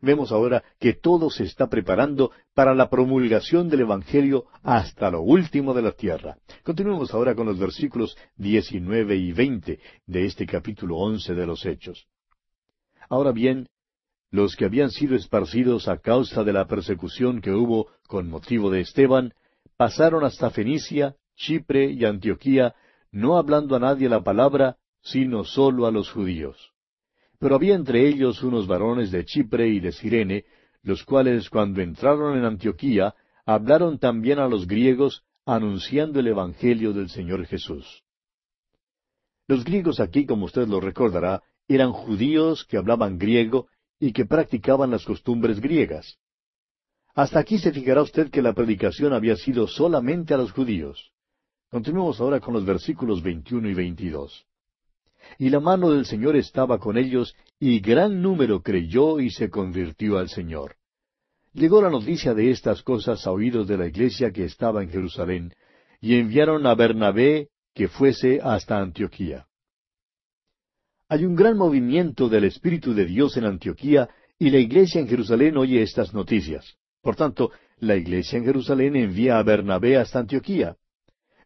Vemos ahora que todo se está preparando para la promulgación del Evangelio hasta lo último de la tierra. Continuemos ahora con los versículos diecinueve y veinte de este capítulo once de los Hechos. Ahora bien, los que habían sido esparcidos a causa de la persecución que hubo con motivo de Esteban, pasaron hasta Fenicia, Chipre y Antioquía, no hablando a nadie la palabra, sino sólo a los judíos. Pero había entre ellos unos varones de Chipre y de Sirene, los cuales cuando entraron en Antioquía, hablaron también a los griegos, anunciando el Evangelio del Señor Jesús. Los griegos aquí, como usted lo recordará, eran judíos que hablaban griego y que practicaban las costumbres griegas. Hasta aquí se fijará usted que la predicación había sido solamente a los judíos. Continuemos ahora con los versículos 21 y 22. Y la mano del Señor estaba con ellos, y gran número creyó y se convirtió al Señor. Llegó la noticia de estas cosas a oídos de la iglesia que estaba en Jerusalén, y enviaron a Bernabé que fuese hasta Antioquía. Hay un gran movimiento del Espíritu de Dios en Antioquía, y la iglesia en Jerusalén oye estas noticias. Por tanto, la iglesia en Jerusalén envía a Bernabé hasta Antioquía.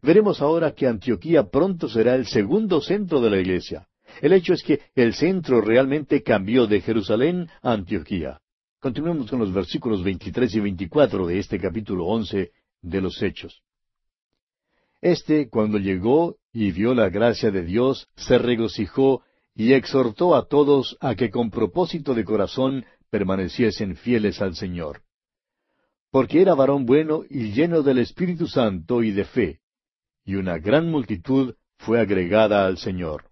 Veremos ahora que Antioquía pronto será el segundo centro de la iglesia. El hecho es que el centro realmente cambió de Jerusalén a Antioquía. Continuemos con los versículos 23 y 24 de este capítulo 11 de los Hechos. Este, cuando llegó y vio la gracia de Dios, se regocijó y exhortó a todos a que con propósito de corazón permaneciesen fieles al Señor. Porque era varón bueno y lleno del Espíritu Santo y de fe, y una gran multitud fue agregada al Señor.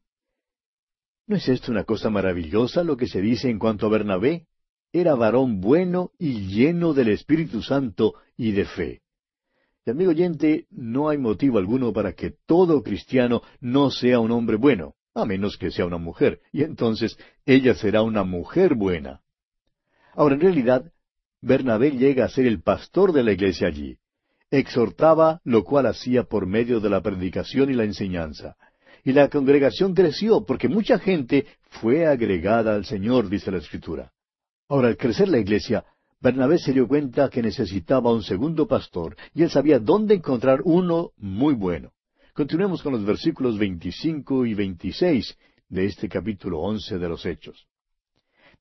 ¿No es esto una cosa maravillosa lo que se dice en cuanto a Bernabé? Era varón bueno y lleno del Espíritu Santo y de fe. Y amigo oyente, no hay motivo alguno para que todo cristiano no sea un hombre bueno, a menos que sea una mujer, y entonces ella será una mujer buena. Ahora, en realidad, Bernabé llega a ser el pastor de la iglesia allí. Exhortaba, lo cual hacía por medio de la predicación y la enseñanza. Y la congregación creció porque mucha gente fue agregada al Señor, dice la Escritura. Ahora, al crecer la iglesia, Bernabé se dio cuenta que necesitaba un segundo pastor, y él sabía dónde encontrar uno muy bueno. Continuemos con los versículos 25 y 26 de este capítulo 11 de los Hechos.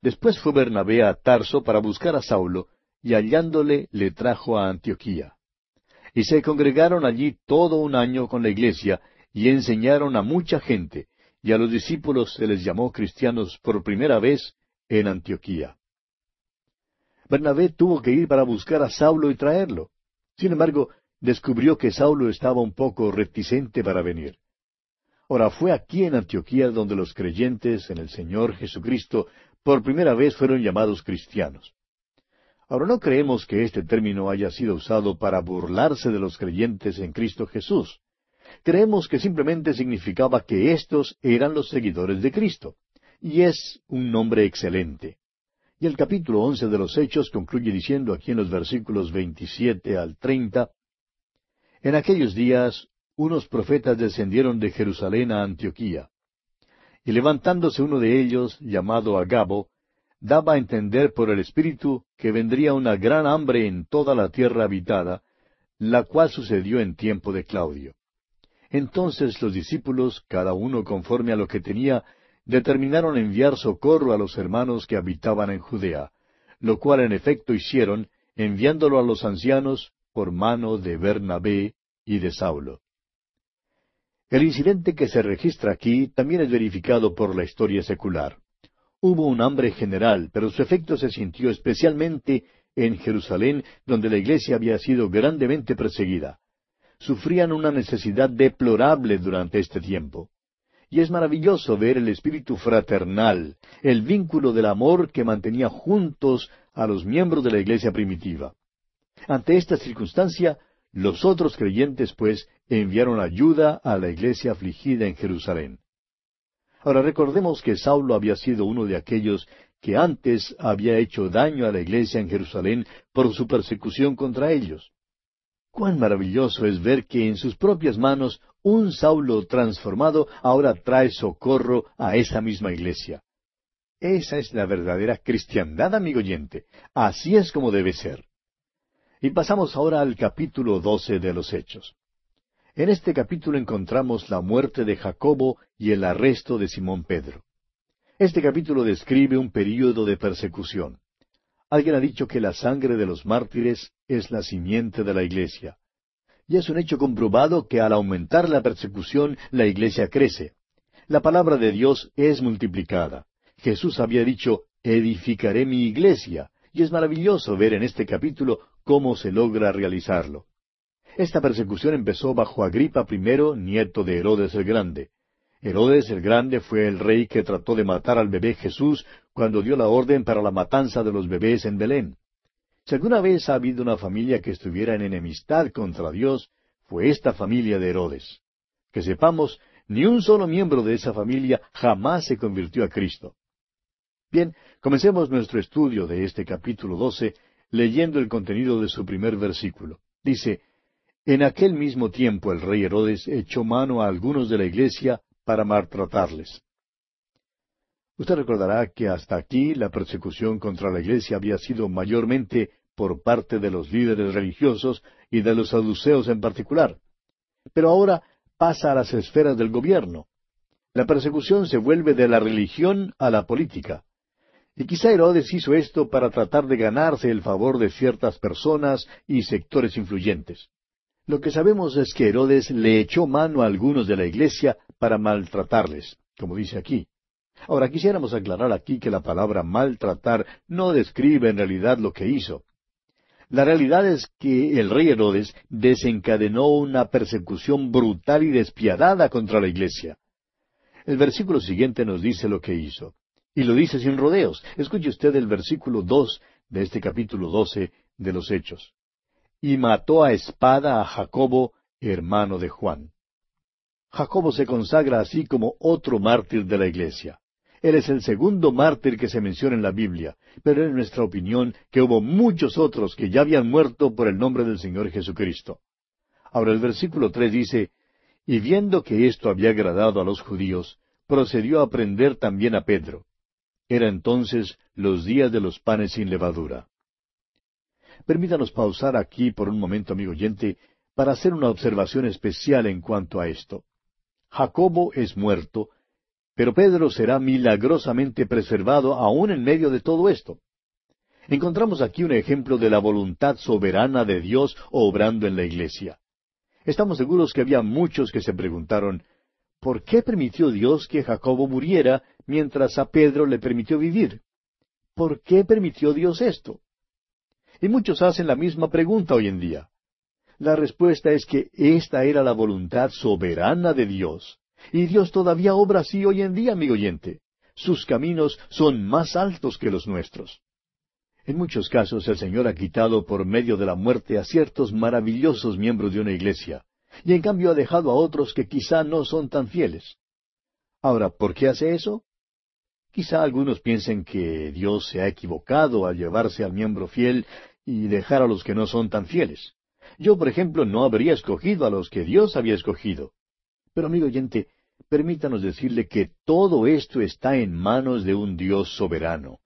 Después fue Bernabé a Tarso para buscar a Saulo, y hallándole le trajo a Antioquía. Y se congregaron allí todo un año con la iglesia, y enseñaron a mucha gente, y a los discípulos se les llamó cristianos por primera vez en Antioquía. Bernabé tuvo que ir para buscar a Saulo y traerlo. Sin embargo, descubrió que Saulo estaba un poco reticente para venir. Ahora fue aquí en Antioquía donde los creyentes en el Señor Jesucristo por primera vez fueron llamados cristianos. Ahora no creemos que este término haya sido usado para burlarse de los creyentes en Cristo Jesús. Creemos que simplemente significaba que éstos eran los seguidores de Cristo. Y es un nombre excelente. Y el capítulo once de los Hechos concluye diciendo aquí en los versículos veintisiete al treinta En aquellos días unos profetas descendieron de Jerusalén a Antioquía. Y levantándose uno de ellos, llamado Agabo, daba a entender por el Espíritu que vendría una gran hambre en toda la tierra habitada, la cual sucedió en tiempo de Claudio. Entonces los discípulos, cada uno conforme a lo que tenía, determinaron enviar socorro a los hermanos que habitaban en Judea, lo cual en efecto hicieron, enviándolo a los ancianos por mano de Bernabé y de Saulo. El incidente que se registra aquí también es verificado por la historia secular. Hubo un hambre general, pero su efecto se sintió especialmente en Jerusalén, donde la iglesia había sido grandemente perseguida. Sufrían una necesidad deplorable durante este tiempo. Y es maravilloso ver el espíritu fraternal, el vínculo del amor que mantenía juntos a los miembros de la iglesia primitiva. Ante esta circunstancia, los otros creyentes, pues, enviaron ayuda a la iglesia afligida en Jerusalén. Ahora recordemos que Saulo había sido uno de aquellos que antes había hecho daño a la iglesia en Jerusalén por su persecución contra ellos. Cuán maravilloso es ver que en sus propias manos un Saulo transformado ahora trae socorro a esa misma iglesia. Esa es la verdadera cristiandad, amigo oyente. Así es como debe ser. Y pasamos ahora al capítulo doce de los Hechos. En este capítulo encontramos la muerte de Jacobo y el arresto de Simón Pedro. Este capítulo describe un período de persecución. Alguien ha dicho que la sangre de los mártires es la simiente de la iglesia. Y es un hecho comprobado que al aumentar la persecución, la iglesia crece. La palabra de Dios es multiplicada. Jesús había dicho, edificaré mi iglesia, y es maravilloso ver en este capítulo cómo se logra realizarlo. Esta persecución empezó bajo Agripa I, nieto de Herodes el Grande. Herodes el Grande fue el rey que trató de matar al bebé Jesús cuando dio la orden para la matanza de los bebés en Belén. Si alguna vez ha habido una familia que estuviera en enemistad contra Dios, fue esta familia de Herodes. Que sepamos, ni un solo miembro de esa familia jamás se convirtió a Cristo. Bien, comencemos nuestro estudio de este capítulo doce leyendo el contenido de su primer versículo. Dice, En aquel mismo tiempo el rey Herodes echó mano a algunos de la iglesia para maltratarles. Usted recordará que hasta aquí la persecución contra la iglesia había sido mayormente por parte de los líderes religiosos y de los saduceos en particular. Pero ahora pasa a las esferas del gobierno. La persecución se vuelve de la religión a la política. Y quizá Herodes hizo esto para tratar de ganarse el favor de ciertas personas y sectores influyentes. Lo que sabemos es que Herodes le echó mano a algunos de la iglesia para maltratarles, como dice aquí. Ahora quisiéramos aclarar aquí que la palabra maltratar no describe en realidad lo que hizo. La realidad es que el rey Herodes desencadenó una persecución brutal y despiadada contra la iglesia. El versículo siguiente nos dice lo que hizo. Y lo dice sin rodeos. Escuche usted el versículo dos de este capítulo doce de los Hechos. Y mató a espada a Jacobo, hermano de Juan. Jacobo se consagra así como otro mártir de la iglesia. Él es el segundo mártir que se menciona en la Biblia, pero es nuestra opinión que hubo muchos otros que ya habían muerto por el nombre del Señor Jesucristo. Ahora el versículo tres dice, Y viendo que esto había agradado a los judíos, procedió a prender también a Pedro. Era entonces los días de los panes sin levadura. Permítanos pausar aquí por un momento, amigo oyente, para hacer una observación especial en cuanto a esto. Jacobo es muerto, pero Pedro será milagrosamente preservado aún en medio de todo esto. Encontramos aquí un ejemplo de la voluntad soberana de Dios obrando en la iglesia. Estamos seguros que había muchos que se preguntaron, ¿por qué permitió Dios que Jacobo muriera mientras a Pedro le permitió vivir? ¿Por qué permitió Dios esto? Y muchos hacen la misma pregunta hoy en día. La respuesta es que esta era la voluntad soberana de Dios. Y Dios todavía obra así hoy en día, amigo oyente. Sus caminos son más altos que los nuestros. En muchos casos el Señor ha quitado por medio de la muerte a ciertos maravillosos miembros de una iglesia, y en cambio ha dejado a otros que quizá no son tan fieles. Ahora, ¿por qué hace eso? Quizá algunos piensen que Dios se ha equivocado al llevarse al miembro fiel y dejar a los que no son tan fieles. Yo, por ejemplo, no habría escogido a los que Dios había escogido. Pero amigo oyente, permítanos decirle que todo esto está en manos de un Dios soberano.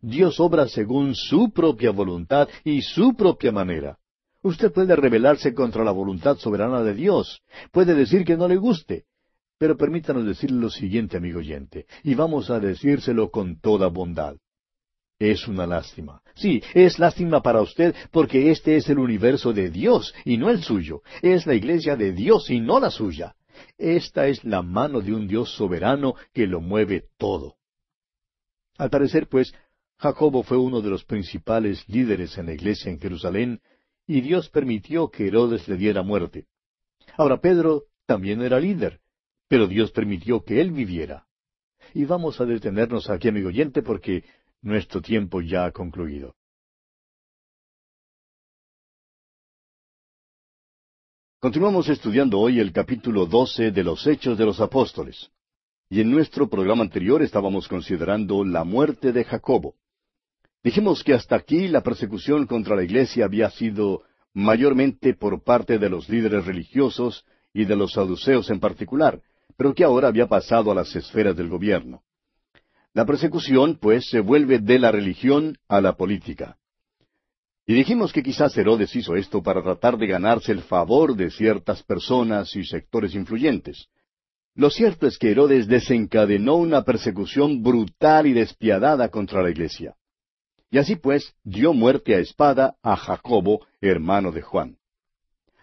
Dios obra según su propia voluntad y su propia manera. Usted puede rebelarse contra la voluntad soberana de Dios, puede decir que no le guste, pero permítanos decirle lo siguiente, amigo oyente, y vamos a decírselo con toda bondad. Es una lástima. Sí, es lástima para usted porque este es el universo de Dios y no el suyo. Es la iglesia de Dios y no la suya. Esta es la mano de un Dios soberano que lo mueve todo. Al parecer, pues, Jacobo fue uno de los principales líderes en la iglesia en Jerusalén, y Dios permitió que Herodes le diera muerte. Ahora Pedro también era líder, pero Dios permitió que él viviera. Y vamos a detenernos aquí, amigo oyente, porque nuestro tiempo ya ha concluido. Continuamos estudiando hoy el capítulo doce de los Hechos de los Apóstoles. Y en nuestro programa anterior estábamos considerando la muerte de Jacobo. Dijimos que hasta aquí la persecución contra la iglesia había sido mayormente por parte de los líderes religiosos y de los saduceos en particular, pero que ahora había pasado a las esferas del gobierno. La persecución, pues, se vuelve de la religión a la política. Y dijimos que quizás Herodes hizo esto para tratar de ganarse el favor de ciertas personas y sectores influyentes. Lo cierto es que Herodes desencadenó una persecución brutal y despiadada contra la iglesia. Y así pues dio muerte a espada a Jacobo, hermano de Juan.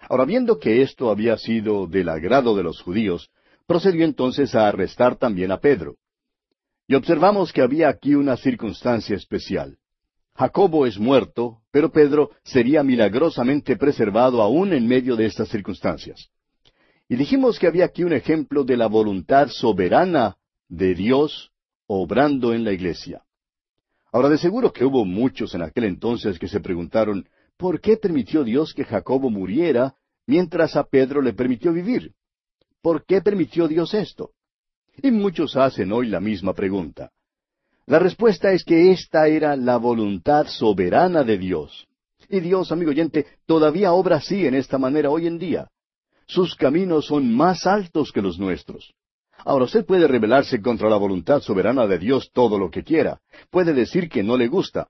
Ahora viendo que esto había sido del agrado de los judíos, procedió entonces a arrestar también a Pedro. Y observamos que había aquí una circunstancia especial. Jacobo es muerto, pero Pedro sería milagrosamente preservado aún en medio de estas circunstancias. Y dijimos que había aquí un ejemplo de la voluntad soberana de Dios obrando en la iglesia. Ahora, de seguro que hubo muchos en aquel entonces que se preguntaron, ¿por qué permitió Dios que Jacobo muriera mientras a Pedro le permitió vivir. ¿Por qué permitió Dios esto? Y muchos hacen hoy la misma pregunta. La respuesta es que esta era la voluntad soberana de Dios. Y Dios, amigo oyente, todavía obra así en esta manera hoy en día. Sus caminos son más altos que los nuestros. Ahora usted puede rebelarse contra la voluntad soberana de Dios todo lo que quiera. Puede decir que no le gusta.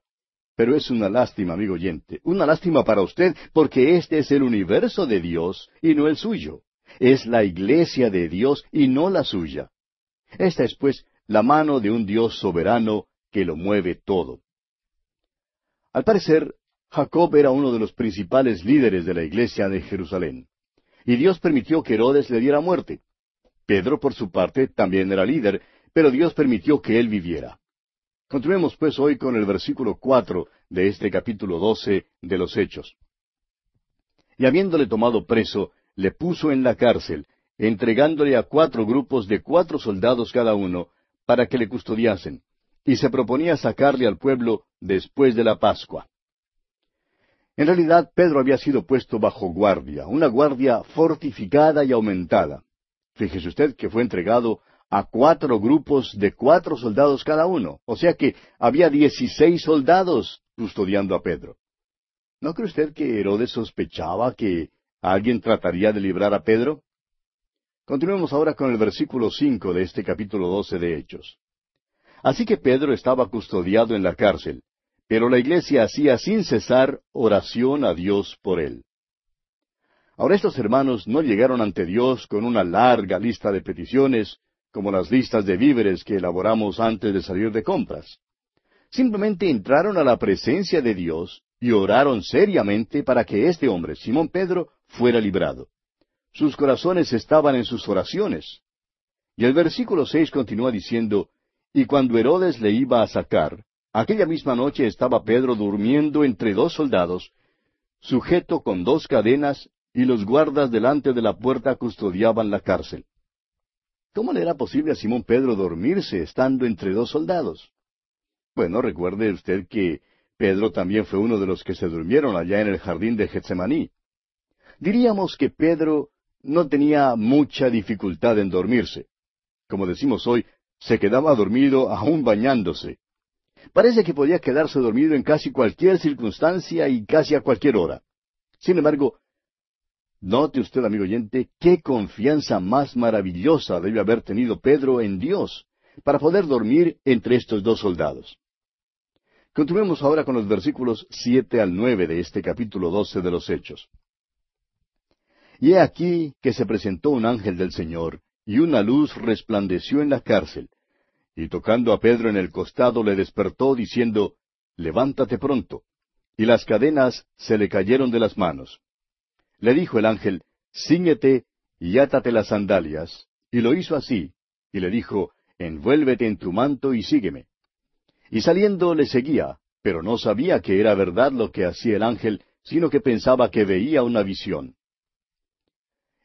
Pero es una lástima, amigo oyente, una lástima para usted porque este es el universo de Dios y no el suyo. Es la iglesia de Dios y no la suya. Esta es, pues, la mano de un Dios soberano que lo mueve todo. Al parecer, Jacob era uno de los principales líderes de la iglesia de Jerusalén. Y Dios permitió que Herodes le diera muerte. Pedro, por su parte, también era líder, pero Dios permitió que él viviera. Continuemos pues hoy con el versículo cuatro de este capítulo doce de los Hechos. Y habiéndole tomado preso, le puso en la cárcel, entregándole a cuatro grupos de cuatro soldados cada uno, para que le custodiasen, y se proponía sacarle al pueblo después de la Pascua. En realidad, Pedro había sido puesto bajo guardia, una guardia fortificada y aumentada. Fíjese usted que fue entregado a cuatro grupos de cuatro soldados cada uno, o sea que había dieciséis soldados custodiando a Pedro. ¿No cree usted que Herodes sospechaba que alguien trataría de librar a Pedro? Continuemos ahora con el versículo cinco de este capítulo doce de Hechos. Así que Pedro estaba custodiado en la cárcel, pero la iglesia hacía sin cesar oración a Dios por él. Ahora estos hermanos no llegaron ante Dios con una larga lista de peticiones, como las listas de víveres que elaboramos antes de salir de compras. Simplemente entraron a la presencia de Dios y oraron seriamente para que este hombre, Simón Pedro, fuera librado. Sus corazones estaban en sus oraciones. Y el versículo seis continúa diciendo, Y cuando Herodes le iba a sacar, aquella misma noche estaba Pedro durmiendo entre dos soldados, sujeto con dos cadenas y los guardas delante de la puerta custodiaban la cárcel. ¿Cómo le era posible a Simón Pedro dormirse estando entre dos soldados? Bueno, recuerde usted que Pedro también fue uno de los que se durmieron allá en el jardín de Getsemaní. Diríamos que Pedro no tenía mucha dificultad en dormirse. Como decimos hoy, se quedaba dormido aún bañándose. Parece que podía quedarse dormido en casi cualquier circunstancia y casi a cualquier hora. Sin embargo, Note usted, amigo oyente, qué confianza más maravillosa debe haber tenido Pedro en Dios para poder dormir entre estos dos soldados. Continuemos ahora con los versículos siete al nueve de este capítulo doce de los Hechos. Y he aquí que se presentó un ángel del Señor, y una luz resplandeció en la cárcel, y tocando a Pedro en el costado le despertó, diciendo, Levántate pronto. Y las cadenas se le cayeron de las manos. Le dijo el ángel, Cíñete y átate las sandalias. Y lo hizo así. Y le dijo, Envuélvete en tu manto y sígueme. Y saliendo le seguía, pero no sabía que era verdad lo que hacía el ángel, sino que pensaba que veía una visión.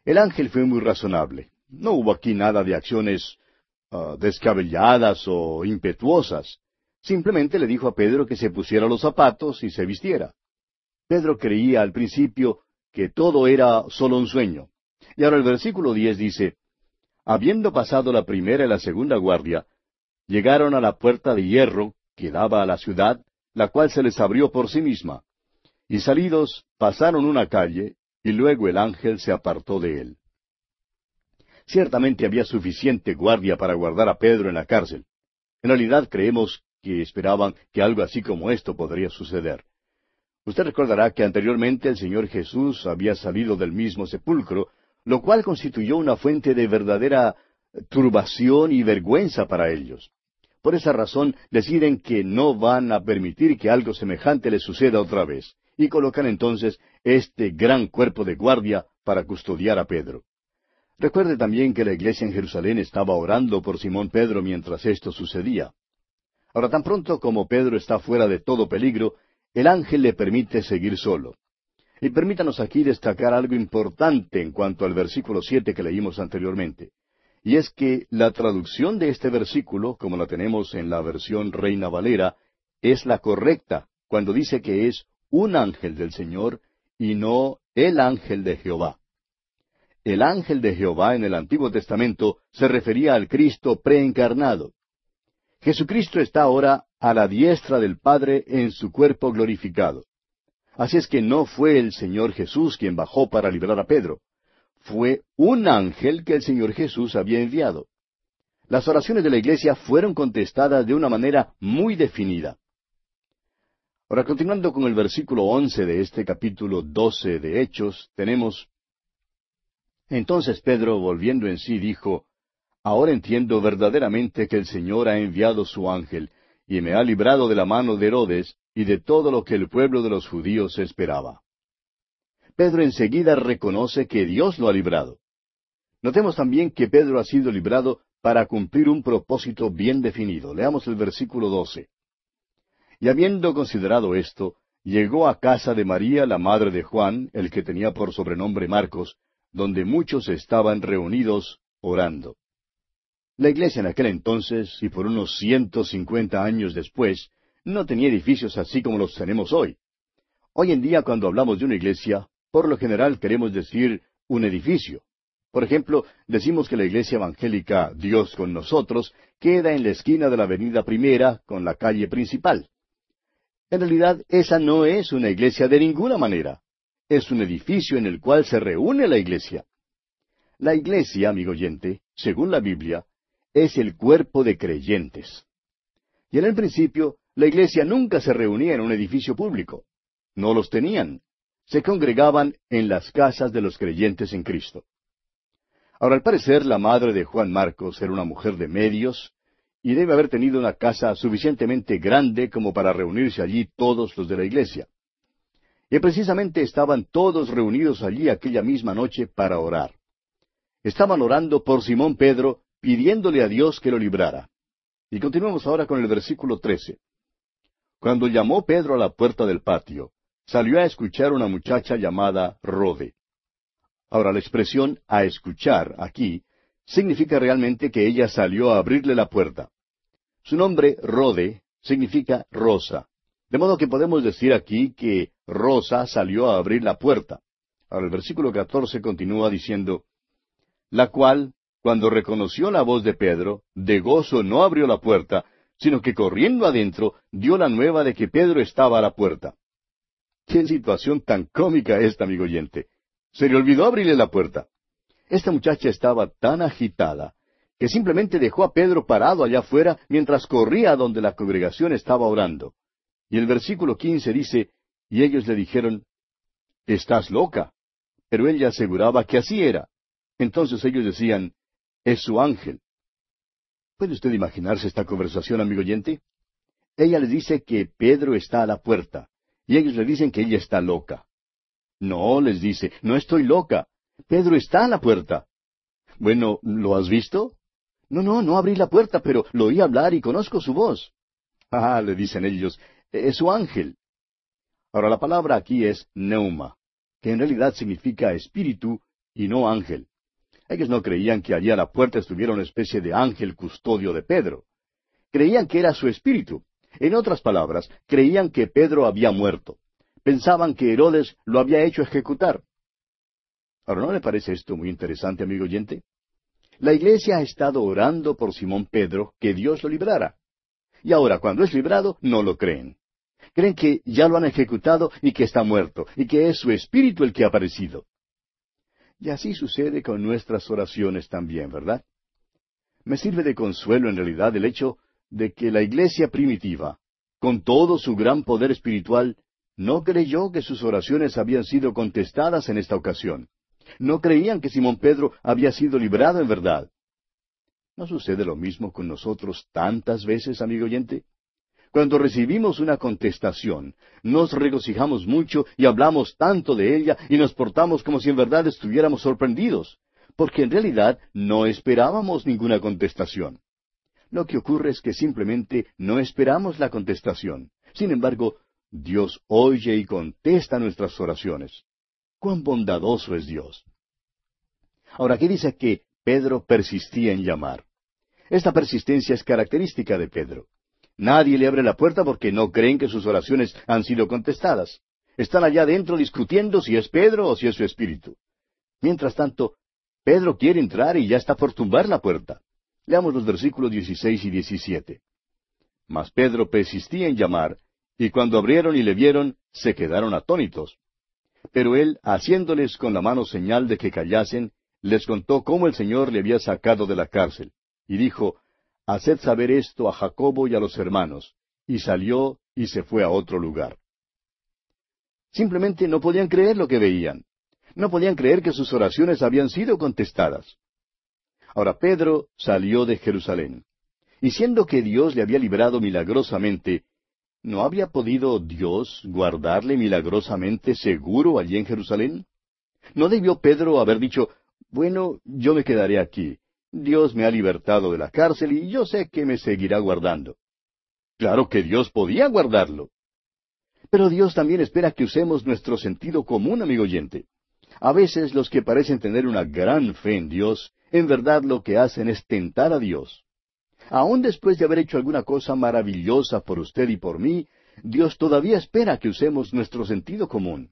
El ángel fue muy razonable. No hubo aquí nada de acciones ah, descabelladas o impetuosas. Simplemente le dijo a Pedro que se pusiera los zapatos y se vistiera. Pedro creía al principio que todo era solo un sueño. Y ahora el versículo diez dice, Habiendo pasado la primera y la segunda guardia, llegaron a la puerta de hierro que daba a la ciudad, la cual se les abrió por sí misma. Y salidos pasaron una calle, y luego el ángel se apartó de él. Ciertamente había suficiente guardia para guardar a Pedro en la cárcel. En realidad creemos que esperaban que algo así como esto podría suceder. Usted recordará que anteriormente el Señor Jesús había salido del mismo sepulcro, lo cual constituyó una fuente de verdadera turbación y vergüenza para ellos. Por esa razón deciden que no van a permitir que algo semejante les suceda otra vez, y colocan entonces este gran cuerpo de guardia para custodiar a Pedro. Recuerde también que la iglesia en Jerusalén estaba orando por Simón Pedro mientras esto sucedía. Ahora, tan pronto como Pedro está fuera de todo peligro, el ángel le permite seguir solo. Y permítanos aquí destacar algo importante en cuanto al versículo siete que leímos anteriormente. Y es que la traducción de este versículo, como la tenemos en la versión Reina Valera, es la correcta cuando dice que es un ángel del Señor y no el ángel de Jehová. El ángel de Jehová en el Antiguo Testamento se refería al Cristo preencarnado. Jesucristo está ahora a la diestra del Padre en su cuerpo glorificado. Así es que no fue el Señor Jesús quien bajó para liberar a Pedro. Fue un ángel que el Señor Jesús había enviado. Las oraciones de la iglesia fueron contestadas de una manera muy definida. Ahora, continuando con el versículo once de este capítulo doce de Hechos, tenemos Entonces Pedro, volviendo en sí, dijo, Ahora entiendo verdaderamente que el Señor ha enviado su ángel, y me ha librado de la mano de Herodes y de todo lo que el pueblo de los judíos esperaba. Pedro enseguida reconoce que Dios lo ha librado. Notemos también que Pedro ha sido librado para cumplir un propósito bien definido. Leamos el versículo doce. Y habiendo considerado esto, llegó a casa de María, la madre de Juan, el que tenía por sobrenombre Marcos, donde muchos estaban reunidos orando. La iglesia en aquel entonces, y por unos ciento cincuenta años después, no tenía edificios así como los tenemos hoy. Hoy en día, cuando hablamos de una iglesia, por lo general queremos decir un edificio. Por ejemplo, decimos que la iglesia evangélica Dios con nosotros queda en la esquina de la avenida primera con la calle principal. En realidad, esa no es una iglesia de ninguna manera. Es un edificio en el cual se reúne la iglesia. La iglesia, amigo oyente, según la Biblia, es el cuerpo de creyentes. Y en el principio, la iglesia nunca se reunía en un edificio público. No los tenían. Se congregaban en las casas de los creyentes en Cristo. Ahora, al parecer, la madre de Juan Marcos era una mujer de medios, y debe haber tenido una casa suficientemente grande como para reunirse allí todos los de la iglesia. Y precisamente estaban todos reunidos allí aquella misma noche para orar. Estaban orando por Simón Pedro, pidiéndole a Dios que lo librara. Y continuamos ahora con el versículo trece. Cuando llamó Pedro a la puerta del patio, salió a escuchar una muchacha llamada Rode. Ahora la expresión a escuchar aquí significa realmente que ella salió a abrirle la puerta. Su nombre, Rode, significa rosa. De modo que podemos decir aquí que Rosa salió a abrir la puerta. Ahora el versículo catorce continúa diciendo, la cual, cuando reconoció la voz de Pedro, de gozo no abrió la puerta, sino que corriendo adentro dio la nueva de que Pedro estaba a la puerta. Qué situación tan cómica esta, amigo oyente. Se le olvidó abrirle la puerta. Esta muchacha estaba tan agitada que simplemente dejó a Pedro parado allá afuera mientras corría a donde la congregación estaba orando. Y el versículo quince dice, y ellos le dijeron, Estás loca. Pero ella aseguraba que así era. Entonces ellos decían, Es su ángel. ¿Puede usted imaginarse esta conversación, amigo oyente? Ella les dice que Pedro está a la puerta, y ellos le dicen que ella está loca. No, les dice, no estoy loca. Pedro está a la puerta. Bueno, ¿lo has visto? No, no, no abrí la puerta, pero lo oí hablar y conozco su voz. Ah, le dicen ellos, es su ángel. Ahora la palabra aquí es neuma, que en realidad significa espíritu y no ángel. Ellos no creían que allí a la puerta estuviera una especie de ángel custodio de Pedro. Creían que era su espíritu. En otras palabras, creían que Pedro había muerto. Pensaban que Herodes lo había hecho ejecutar. Ahora, ¿no le parece esto muy interesante, amigo oyente? La iglesia ha estado orando por Simón Pedro que Dios lo librara. Y ahora, cuando es librado, no lo creen. Creen que ya lo han ejecutado y que está muerto, y que es su espíritu el que ha aparecido. Y así sucede con nuestras oraciones también, ¿verdad? Me sirve de consuelo en realidad el hecho de que la iglesia primitiva, con todo su gran poder espiritual, no creyó que sus oraciones habían sido contestadas en esta ocasión. No creían que Simón Pedro había sido librado en verdad. ¿No sucede lo mismo con nosotros tantas veces, amigo oyente? Cuando recibimos una contestación, nos regocijamos mucho y hablamos tanto de ella y nos portamos como si en verdad estuviéramos sorprendidos, porque en realidad no esperábamos ninguna contestación. Lo que ocurre es que simplemente no esperamos la contestación. Sin embargo, Dios oye y contesta nuestras oraciones. Cuán bondadoso es Dios. Ahora, aquí dice que Pedro persistía en llamar. Esta persistencia es característica de Pedro. Nadie le abre la puerta porque no creen que sus oraciones han sido contestadas. Están allá adentro discutiendo si es Pedro o si es su espíritu. Mientras tanto, Pedro quiere entrar y ya está por tumbar la puerta. Leamos los versículos 16 y 17. Mas Pedro persistía en llamar, y cuando abrieron y le vieron, se quedaron atónitos. Pero él, haciéndoles con la mano señal de que callasen, les contó cómo el Señor le había sacado de la cárcel, y dijo, Haced saber esto a Jacobo y a los hermanos. Y salió y se fue a otro lugar. Simplemente no podían creer lo que veían. No podían creer que sus oraciones habían sido contestadas. Ahora Pedro salió de Jerusalén. Y siendo que Dios le había librado milagrosamente, ¿no había podido Dios guardarle milagrosamente seguro allí en Jerusalén? ¿No debió Pedro haber dicho, bueno, yo me quedaré aquí. Dios me ha libertado de la cárcel y yo sé que me seguirá guardando. Claro que Dios podía guardarlo. Pero Dios también espera que usemos nuestro sentido común, amigo oyente. A veces los que parecen tener una gran fe en Dios, en verdad lo que hacen es tentar a Dios. Aun después de haber hecho alguna cosa maravillosa por usted y por mí, Dios todavía espera que usemos nuestro sentido común.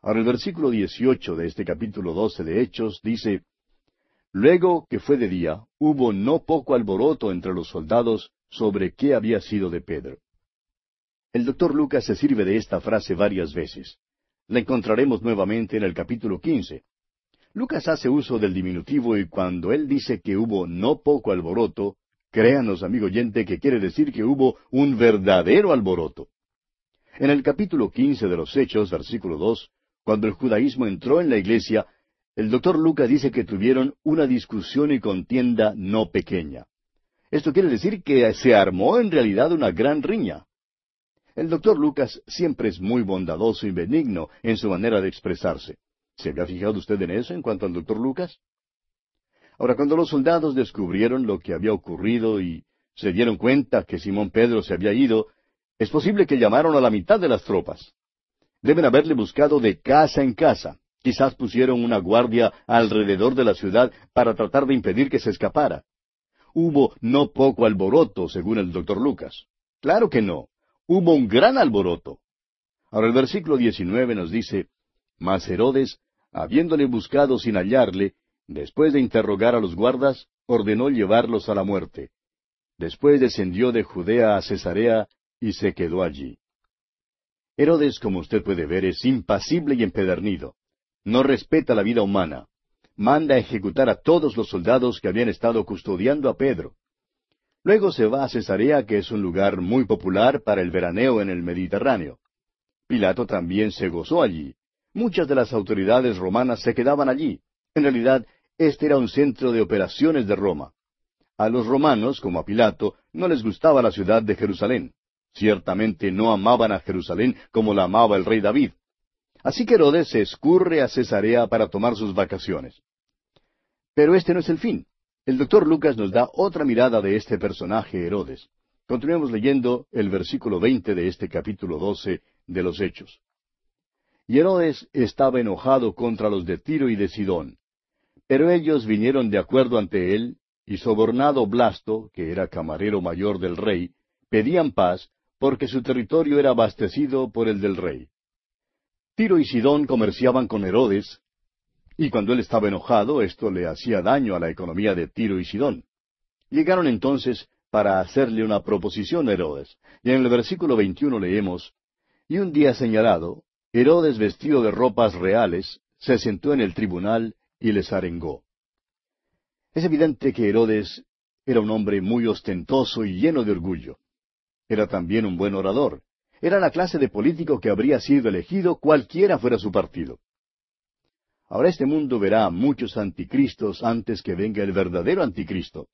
Ahora el versículo 18 de este capítulo 12 de Hechos dice, Luego que fue de día, hubo no poco alboroto entre los soldados sobre qué había sido de Pedro. El doctor Lucas se sirve de esta frase varias veces. La encontraremos nuevamente en el capítulo quince. Lucas hace uso del diminutivo y cuando él dice que hubo no poco alboroto, créanos, amigo oyente, que quiere decir que hubo un verdadero alboroto. En el capítulo quince de los Hechos, versículo dos, cuando el judaísmo entró en la iglesia, el doctor Lucas dice que tuvieron una discusión y contienda no pequeña. Esto quiere decir que se armó en realidad una gran riña. El doctor Lucas siempre es muy bondadoso y benigno en su manera de expresarse. ¿Se había fijado usted en eso en cuanto al doctor Lucas? Ahora, cuando los soldados descubrieron lo que había ocurrido y se dieron cuenta que Simón Pedro se había ido, es posible que llamaron a la mitad de las tropas. Deben haberle buscado de casa en casa. Quizás pusieron una guardia alrededor de la ciudad para tratar de impedir que se escapara. Hubo no poco alboroto, según el doctor Lucas. Claro que no hubo un gran alboroto. Ahora el versículo 19 nos dice, Mas Herodes, habiéndole buscado sin hallarle, después de interrogar a los guardas, ordenó llevarlos a la muerte. Después descendió de Judea a Cesarea y se quedó allí. Herodes, como usted puede ver, es impasible y empedernido. No respeta la vida humana. Manda a ejecutar a todos los soldados que habían estado custodiando a Pedro. Luego se va a Cesarea, que es un lugar muy popular para el veraneo en el Mediterráneo. Pilato también se gozó allí. Muchas de las autoridades romanas se quedaban allí. En realidad, este era un centro de operaciones de Roma. A los romanos, como a Pilato, no les gustaba la ciudad de Jerusalén. Ciertamente no amaban a Jerusalén como la amaba el rey David. Así que Herodes se escurre a Cesarea para tomar sus vacaciones. Pero este no es el fin. El doctor Lucas nos da otra mirada de este personaje Herodes. Continuemos leyendo el versículo veinte de este capítulo doce de los Hechos. Y Herodes estaba enojado contra los de Tiro y de Sidón. Pero ellos vinieron de acuerdo ante él, y sobornado Blasto, que era camarero mayor del rey, pedían paz, porque su territorio era abastecido por el del rey. Tiro y Sidón comerciaban con Herodes, y cuando él estaba enojado, esto le hacía daño a la economía de Tiro y Sidón. Llegaron entonces para hacerle una proposición a Herodes. Y en el versículo 21 leemos, Y un día señalado, Herodes vestido de ropas reales, se sentó en el tribunal y les arengó. Es evidente que Herodes era un hombre muy ostentoso y lleno de orgullo. Era también un buen orador. Era la clase de político que habría sido elegido cualquiera fuera su partido. Ahora este mundo verá a muchos anticristos antes que venga el verdadero anticristo.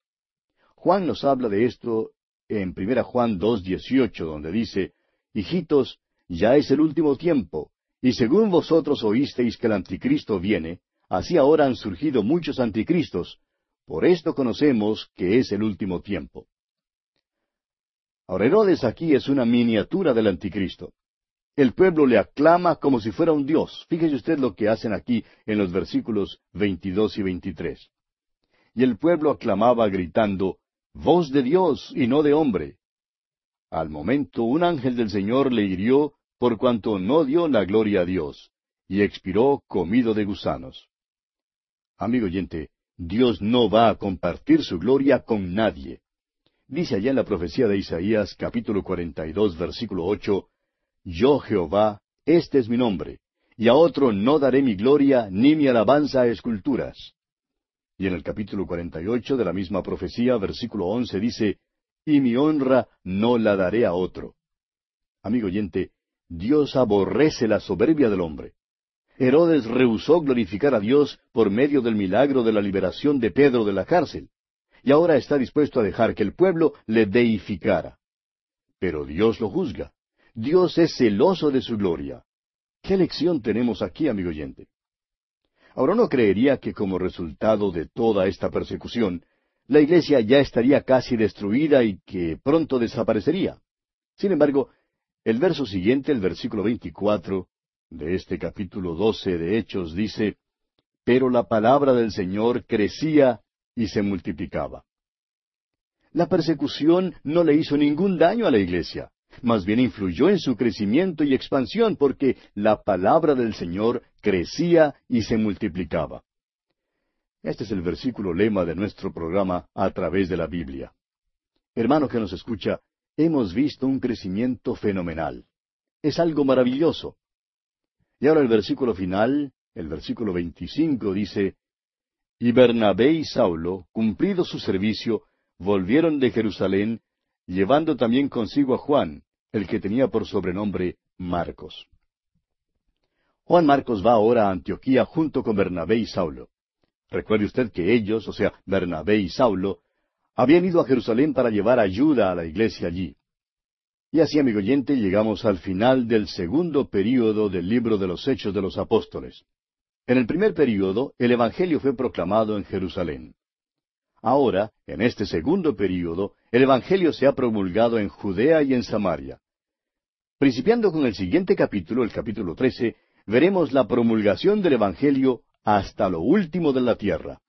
Juan nos habla de esto en 1 Juan 2.18, donde dice, Hijitos, ya es el último tiempo, y según vosotros oísteis que el anticristo viene, así ahora han surgido muchos anticristos, por esto conocemos que es el último tiempo. Ahora Herodes aquí es una miniatura del anticristo. El pueblo le aclama como si fuera un dios. Fíjese usted lo que hacen aquí en los versículos 22 y 23. Y el pueblo aclamaba gritando, Voz de Dios y no de hombre. Al momento un ángel del Señor le hirió por cuanto no dio la gloria a Dios, y expiró comido de gusanos. Amigo oyente, Dios no va a compartir su gloria con nadie. Dice allá en la profecía de Isaías capítulo 42 versículo 8, Yo Jehová, este es mi nombre, y a otro no daré mi gloria ni mi alabanza a esculturas. Y en el capítulo 48 de la misma profecía, versículo 11 dice, Y mi honra no la daré a otro. Amigo oyente, Dios aborrece la soberbia del hombre. Herodes rehusó glorificar a Dios por medio del milagro de la liberación de Pedro de la cárcel, y ahora está dispuesto a dejar que el pueblo le deificara. Pero Dios lo juzga. Dios es celoso de su gloria. ¿Qué lección tenemos aquí, amigo oyente? Ahora no creería que como resultado de toda esta persecución, la iglesia ya estaría casi destruida y que pronto desaparecería. Sin embargo, el verso siguiente, el versículo 24 de este capítulo 12 de Hechos dice, Pero la palabra del Señor crecía y se multiplicaba. La persecución no le hizo ningún daño a la iglesia, más bien influyó en su crecimiento y expansión porque la palabra del Señor crecía y se multiplicaba. Este es el versículo lema de nuestro programa a través de la Biblia. Hermano que nos escucha, hemos visto un crecimiento fenomenal. Es algo maravilloso. Y ahora el versículo final, el versículo 25 dice, Y Bernabé y Saulo, cumplido su servicio, volvieron de Jerusalén, llevando también consigo a Juan, el que tenía por sobrenombre Marcos. Juan Marcos va ahora a Antioquía junto con Bernabé y Saulo. Recuerde usted que ellos, o sea, Bernabé y Saulo, habían ido a Jerusalén para llevar ayuda a la iglesia allí. Y así, amigo oyente, llegamos al final del segundo período del libro de los Hechos de los Apóstoles. En el primer período, el Evangelio fue proclamado en Jerusalén. Ahora, en este segundo período, el Evangelio se ha promulgado en Judea y en Samaria. Principiando con el siguiente capítulo, el capítulo 13, veremos la promulgación del Evangelio hasta lo último de la tierra.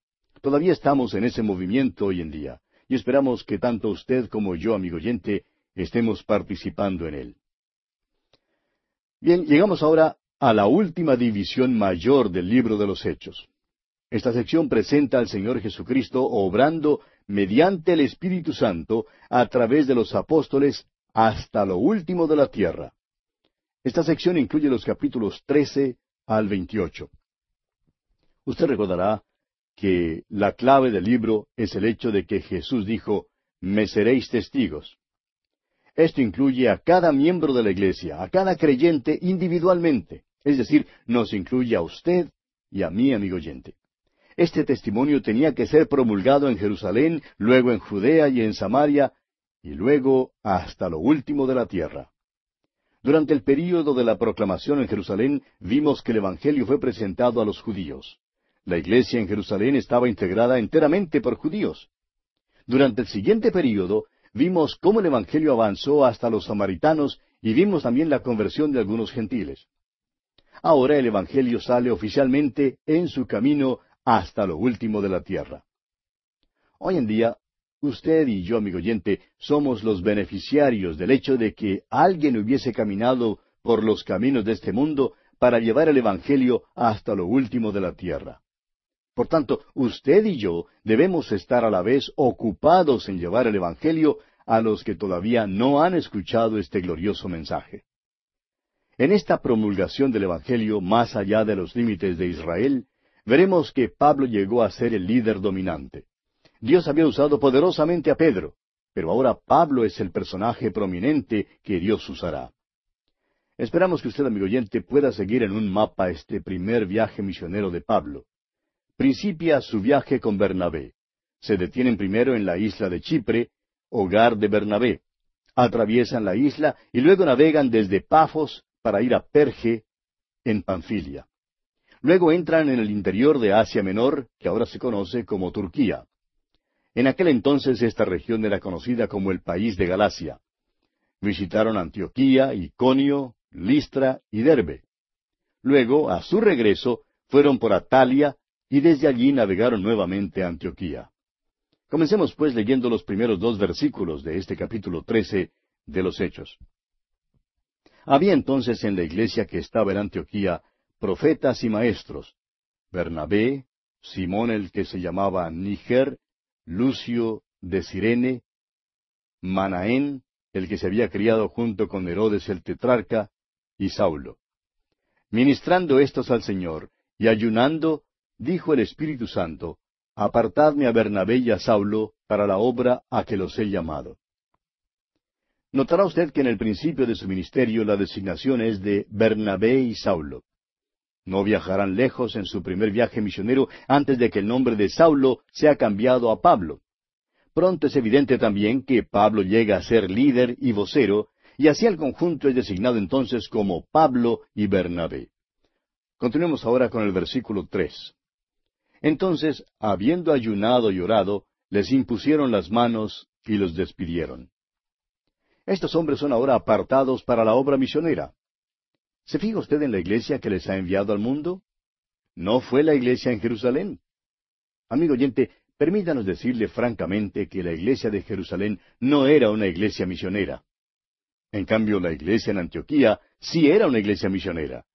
Todavía estamos en ese movimiento hoy en día y esperamos que tanto usted como yo, amigo oyente, estemos participando en él. Bien, llegamos ahora a la última división mayor del libro de los Hechos. Esta sección presenta al Señor Jesucristo obrando mediante el Espíritu Santo a través de los apóstoles hasta lo último de la tierra. Esta sección incluye los capítulos 13 al 28. Usted recordará que la clave del libro es el hecho de que Jesús dijo, me seréis testigos. Esto incluye a cada miembro de la iglesia, a cada creyente individualmente, es decir, nos incluye a usted y a mí, amigo oyente. Este testimonio tenía que ser promulgado en Jerusalén, luego en Judea y en Samaria, y luego hasta lo último de la tierra. Durante el período de la proclamación en Jerusalén vimos que el Evangelio fue presentado a los judíos. La iglesia en Jerusalén estaba integrada enteramente por judíos. Durante el siguiente período vimos cómo el Evangelio avanzó hasta los samaritanos y vimos también la conversión de algunos gentiles. Ahora el Evangelio sale oficialmente en su camino hasta lo último de la tierra. Hoy en día, usted y yo, amigo oyente, somos los beneficiarios del hecho de que alguien hubiese caminado por los caminos de este mundo para llevar el Evangelio hasta lo último de la tierra. Por tanto, usted y yo debemos estar a la vez ocupados en llevar el Evangelio a los que todavía no han escuchado este glorioso mensaje. En esta promulgación del Evangelio más allá de los límites de Israel, veremos que Pablo llegó a ser el líder dominante. Dios había usado poderosamente a Pedro, pero ahora Pablo es el personaje prominente que Dios usará. Esperamos que usted, amigo oyente, pueda seguir en un mapa este primer viaje misionero de Pablo principia su viaje con Bernabé. Se detienen primero en la isla de Chipre, hogar de Bernabé. Atraviesan la isla y luego navegan desde Pafos para ir a Perge, en Panfilia. Luego entran en el interior de Asia Menor, que ahora se conoce como Turquía. En aquel entonces esta región era conocida como el país de Galacia. Visitaron Antioquía, Iconio, Listra y Derbe. Luego, a su regreso, fueron por Atalia, y desde allí navegaron nuevamente a Antioquía. Comencemos pues leyendo los primeros dos versículos de este capítulo trece de los Hechos. Había entonces en la iglesia que estaba en Antioquía profetas y maestros, Bernabé, Simón el que se llamaba Níger, Lucio de Sirene, Manaén, el que se había criado junto con Herodes el tetrarca, y Saulo. Ministrando estos al Señor y ayunando, dijo el Espíritu Santo, Apartadme a Bernabé y a Saulo para la obra a que los he llamado. Notará usted que en el principio de su ministerio la designación es de Bernabé y Saulo. No viajarán lejos en su primer viaje misionero antes de que el nombre de Saulo sea cambiado a Pablo. Pronto es evidente también que Pablo llega a ser líder y vocero, y así el conjunto es designado entonces como Pablo y Bernabé. Continuemos ahora con el versículo tres. Entonces, habiendo ayunado y orado, les impusieron las manos y los despidieron. Estos hombres son ahora apartados para la obra misionera. ¿Se fija usted en la iglesia que les ha enviado al mundo? No fue la iglesia en Jerusalén. Amigo oyente, permítanos decirle francamente que la iglesia de Jerusalén no era una iglesia misionera. En cambio, la iglesia en Antioquía sí era una iglesia misionera.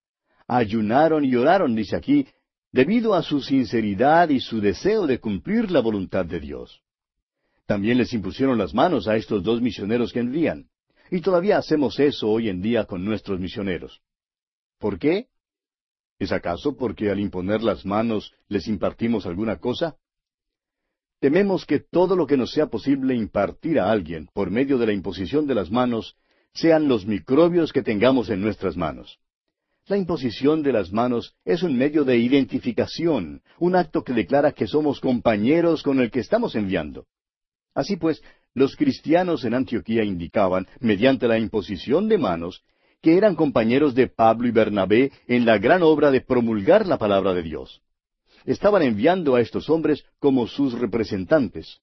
Ayunaron y oraron, dice aquí, debido a su sinceridad y su deseo de cumplir la voluntad de Dios. También les impusieron las manos a estos dos misioneros que envían. Y todavía hacemos eso hoy en día con nuestros misioneros. ¿Por qué? ¿Es acaso porque al imponer las manos les impartimos alguna cosa? Tememos que todo lo que nos sea posible impartir a alguien por medio de la imposición de las manos sean los microbios que tengamos en nuestras manos. La imposición de las manos es un medio de identificación, un acto que declara que somos compañeros con el que estamos enviando. Así pues, los cristianos en Antioquía indicaban, mediante la imposición de manos, que eran compañeros de Pablo y Bernabé en la gran obra de promulgar la palabra de Dios. Estaban enviando a estos hombres como sus representantes.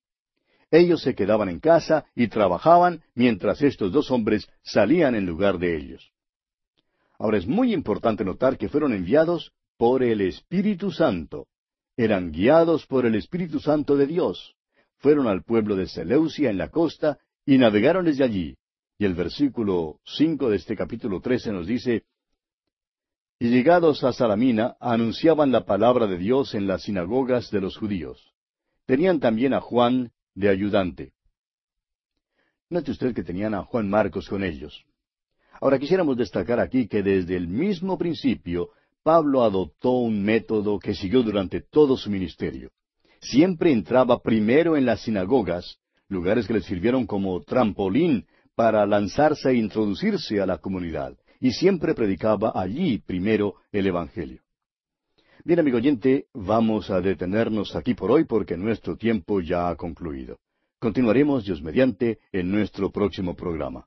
Ellos se quedaban en casa y trabajaban mientras estos dos hombres salían en lugar de ellos. Ahora es muy importante notar que fueron enviados por el Espíritu Santo. Eran guiados por el Espíritu Santo de Dios. Fueron al pueblo de Seleucia en la costa y navegaron desde allí, y el versículo cinco de este capítulo trece nos dice Y llegados a Salamina, anunciaban la palabra de Dios en las sinagogas de los judíos. Tenían también a Juan de ayudante. Note usted que tenían a Juan Marcos con ellos. Ahora quisiéramos destacar aquí que desde el mismo principio Pablo adoptó un método que siguió durante todo su ministerio. Siempre entraba primero en las sinagogas, lugares que le sirvieron como trampolín para lanzarse e introducirse a la comunidad, y siempre predicaba allí primero el Evangelio. Bien, amigo oyente, vamos a detenernos aquí por hoy porque nuestro tiempo ya ha concluido. Continuaremos, Dios mediante, en nuestro próximo programa.